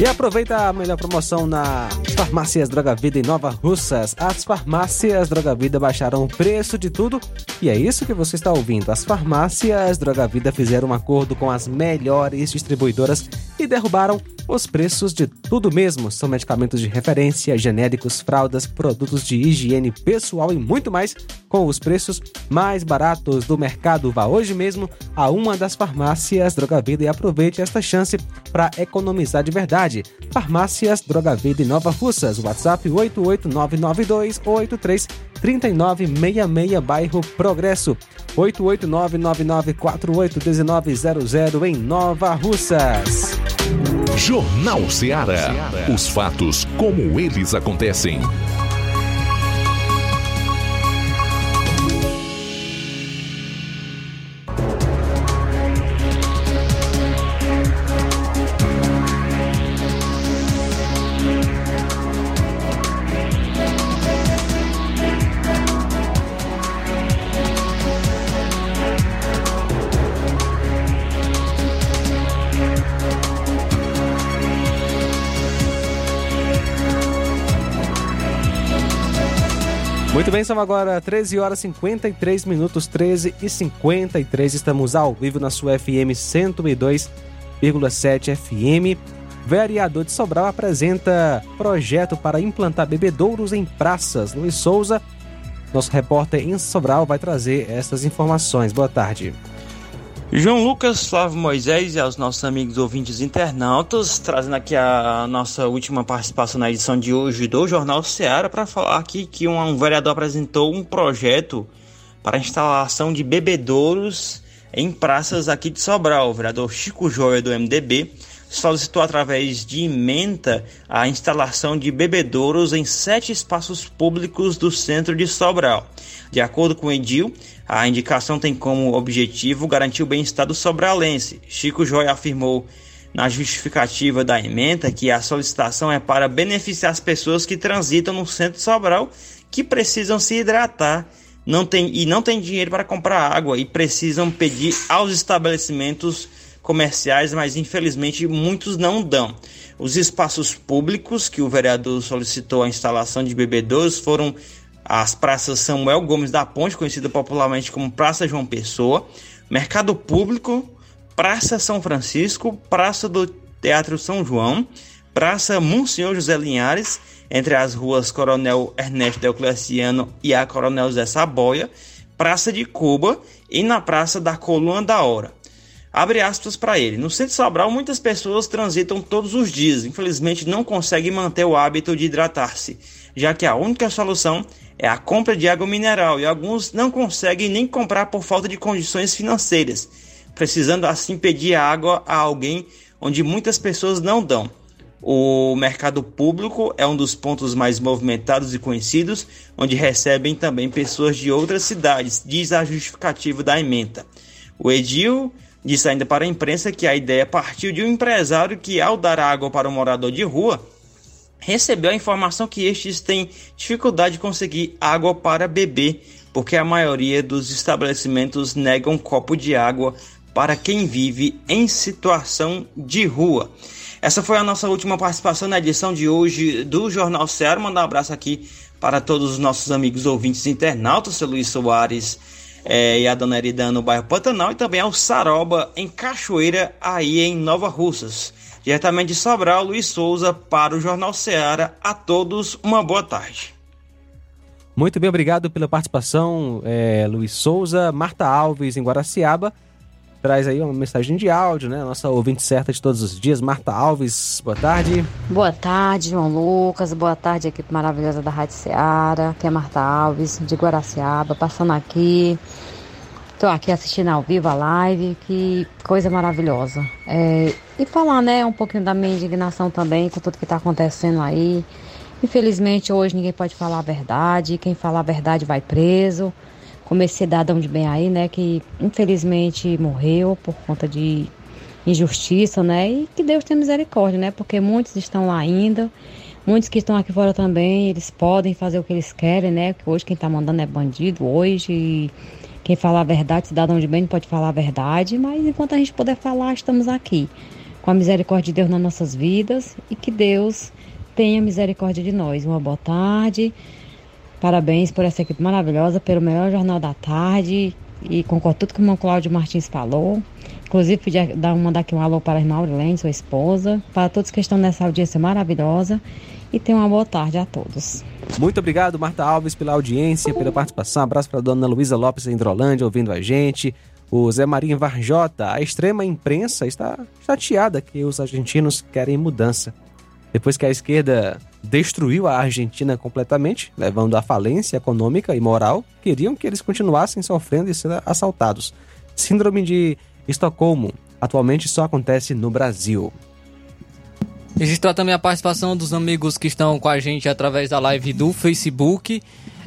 E aproveita a melhor promoção nas farmácias Droga Vida em Nova Russas. As farmácias Droga Vida baixaram o preço de tudo e é isso que você está ouvindo. As farmácias Droga Vida fizeram um acordo com as melhores distribuidoras e derrubaram os preços de tudo mesmo. São medicamentos de referência, genéricos, fraldas, produtos de higiene pessoal e muito mais com os preços mais baratos do mercado. Vá hoje mesmo a uma das farmácias Droga Vida e aproveite esta chance para economizar de verdade. Farmácias Droga Vida em Nova Russas. WhatsApp 8899283 3966, bairro Progresso. 88999481900 em Nova Russas. Jornal Ceará. Os fatos como eles acontecem. Bem, são agora 13 horas 53 minutos, 13 e 53. Estamos ao vivo na sua FM 102,7 FM. Vereador de Sobral apresenta projeto para implantar bebedouros em praças. Luiz Souza, nosso repórter em Sobral, vai trazer essas informações. Boa tarde. João Lucas, Flávio Moisés e aos nossos amigos ouvintes internautas, trazendo aqui a nossa última participação na edição de hoje do Jornal Ceará para falar aqui que um, um, vereador apresentou um projeto para a instalação de bebedouros em praças aqui de Sobral. O vereador Chico Joia do MDB solicitou através de emenda a instalação de bebedouros em sete espaços públicos do centro de Sobral. De acordo com o Edil, a indicação tem como objetivo garantir o bem-estar do sobralense. Chico Joia afirmou na justificativa da emenda que a solicitação é para beneficiar as pessoas que transitam no centro de Sobral que precisam se hidratar não tem, e não têm dinheiro para comprar água e precisam pedir aos estabelecimentos comerciais, mas infelizmente muitos não dão. Os espaços públicos que o vereador solicitou a instalação de bebedouros foram as praças Samuel Gomes da Ponte, conhecida popularmente como Praça João Pessoa, Mercado Público, Praça São Francisco, Praça do Teatro São João, Praça Monsenhor José Linhares, entre as ruas Coronel Ernesto Deocleciano e a Coronel Zé Saboia, Praça de Cuba e na Praça da Coluna da Hora. Abre aspas para ele. No centro Sobral, muitas pessoas transitam todos os dias. Infelizmente, não conseguem manter o hábito de hidratar-se, já que a única solução é a compra de água mineral e alguns não conseguem nem comprar por falta de condições financeiras, precisando assim pedir água a alguém onde muitas pessoas não dão. O mercado público é um dos pontos mais movimentados e conhecidos, onde recebem também pessoas de outras cidades, diz a justificativa da emenda. O Edil disse ainda para a imprensa que a ideia partiu de um empresário que, ao dar água para um morador de rua, recebeu a informação que estes têm dificuldade de conseguir água para beber, porque a maioria dos estabelecimentos negam um copo de água para quem vive em situação de rua. Essa foi a nossa última participação na edição de hoje do Jornal Ceará. Mandar um abraço aqui para todos os nossos amigos ouvintes internautas, seu Luiz Soares é, e a Dona Erida no bairro Pantanal e também ao Saroba em Cachoeira, aí em Nova Russas. Diretamente de Sobral, Luiz Souza para o Jornal Ceará. A todos uma boa tarde. Muito bem, obrigado pela participação, é, Luiz Souza. Marta Alves, em Guaraciaba, traz aí uma mensagem de áudio, né? Nossa ouvinte certa de todos os dias, Marta Alves. Boa tarde. Boa tarde, João Lucas. Boa tarde, equipe maravilhosa da Rádio Ceará. Que é Marta Alves, de Guaraciaba, passando aqui Estou aqui assistindo ao vivo a live, que coisa maravilhosa. É, e falar, né, um pouquinho da minha indignação também com tudo que está acontecendo aí. Infelizmente, hoje ninguém pode falar a verdade. Quem falar a verdade vai preso. Como esse cidadão de bem aí, né, que infelizmente morreu por conta de injustiça, né, e que Deus tenha misericórdia, né, porque muitos estão lá ainda, muitos que estão aqui fora também, eles podem fazer o que eles querem, né, que hoje quem está mandando é bandido, hoje, quem fala a verdade, cidadão de bem não pode falar a verdade, mas enquanto a gente puder falar, estamos aqui, com a misericórdia de Deus nas nossas vidas, e que Deus tenha misericórdia de nós. Uma boa tarde. Parabéns por essa equipe maravilhosa, pelo melhor jornal da tarde. E concordo tudo que o irmão Cláudio Martins falou. Inclusive, pedir, dar, mandar aqui um alô para a irmã Aurilene, sua esposa, para todos que estão nessa audiência maravilhosa. E tenham uma boa tarde a todos. Muito obrigado, Marta Alves, pela audiência, pela participação. abraço para a dona Luísa Lopes em Hidrolândia, ouvindo a gente. O Zé Marinho Varjota, a extrema imprensa está chateada que os argentinos querem mudança. Depois que a esquerda destruiu a Argentina completamente, levando à falência econômica e moral, queriam que eles continuassem sofrendo e sendo assaltados. Síndrome de Estocolmo atualmente só acontece no Brasil. Registrar também a participação dos amigos que estão com a gente através da live do Facebook.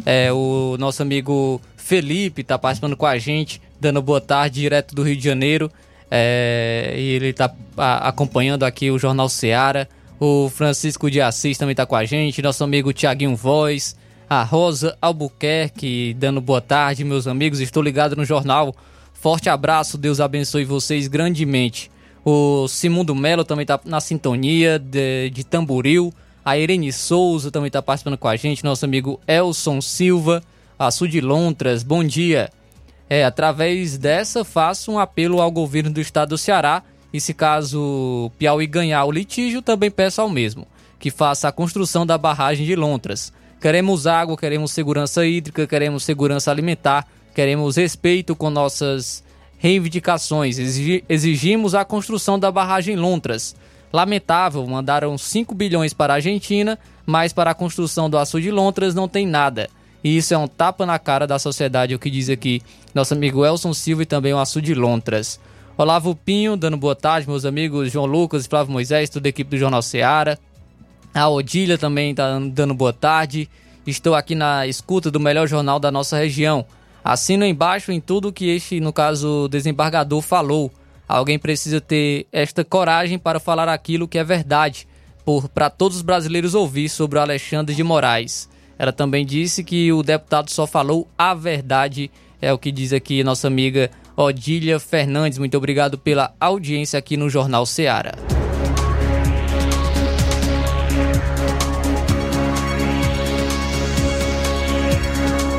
É, o nosso amigo Felipe está participando com a gente, dando boa tarde direto do Rio de Janeiro. É, e ele está acompanhando aqui o Jornal Seara. O Francisco de Assis também está com a gente, nosso amigo Tiaguinho Voz, a Rosa Albuquerque dando boa tarde, meus amigos. Estou ligado no jornal. Forte abraço, Deus abençoe vocês grandemente. O Simundo Melo também está na sintonia de, de Tamboril. A Irene Souza também está participando com a gente. Nosso amigo Elson Silva, a Sud Lontras, bom dia. É, através dessa, faço um apelo ao governo do estado do Ceará e se caso Piauí ganhar o litígio, também peço ao mesmo que faça a construção da barragem de Lontras. Queremos água, queremos segurança hídrica, queremos segurança alimentar, queremos respeito com nossas reivindicações. Exigimos a construção da barragem Lontras. Lamentável, mandaram 5 bilhões para a Argentina, mas para a construção do açude de Lontras não tem nada. E isso é um tapa na cara da sociedade, o que diz aqui nosso amigo Elson Silva e também o açude de Lontras. Olavo Pinho, dando boa tarde, meus amigos João Lucas Flávio Moisés, toda a equipe do Jornal Seara. A Odília também está dando boa tarde. Estou aqui na escuta do melhor jornal da nossa região. Assino embaixo em tudo que este, no caso, desembargador falou. Alguém precisa ter esta coragem para falar aquilo que é verdade, para todos os brasileiros ouvir sobre o Alexandre de Moraes. Ela também disse que o deputado só falou a verdade, é o que diz aqui nossa amiga Odília Fernandes. Muito obrigado pela audiência aqui no Jornal Seara.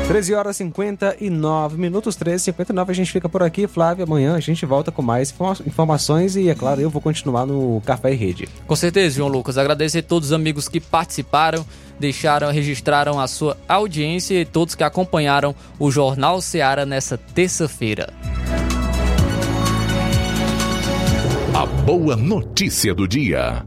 Treze horas 59 minutos, 13 59 a gente fica por aqui, Flávio. Amanhã a gente volta com mais informações e, é claro, eu vou continuar no Café e Rede. Com certeza, João Lucas. Agradecer a todos os amigos que participaram deixaram, registraram a sua audiência e todos que acompanharam o Jornal Seara nessa terça-feira. A boa notícia do dia.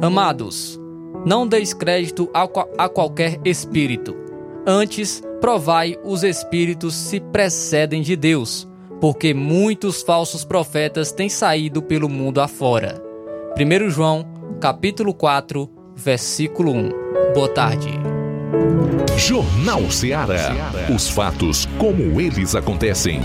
Amados, não deis crédito a, a qualquer espírito. Antes, provai os espíritos se precedem de Deus, porque muitos falsos profetas têm saído pelo mundo afora. 1 João, capítulo 4, versículo 1. Boa tarde. Jornal Ceará. Os fatos como eles acontecem.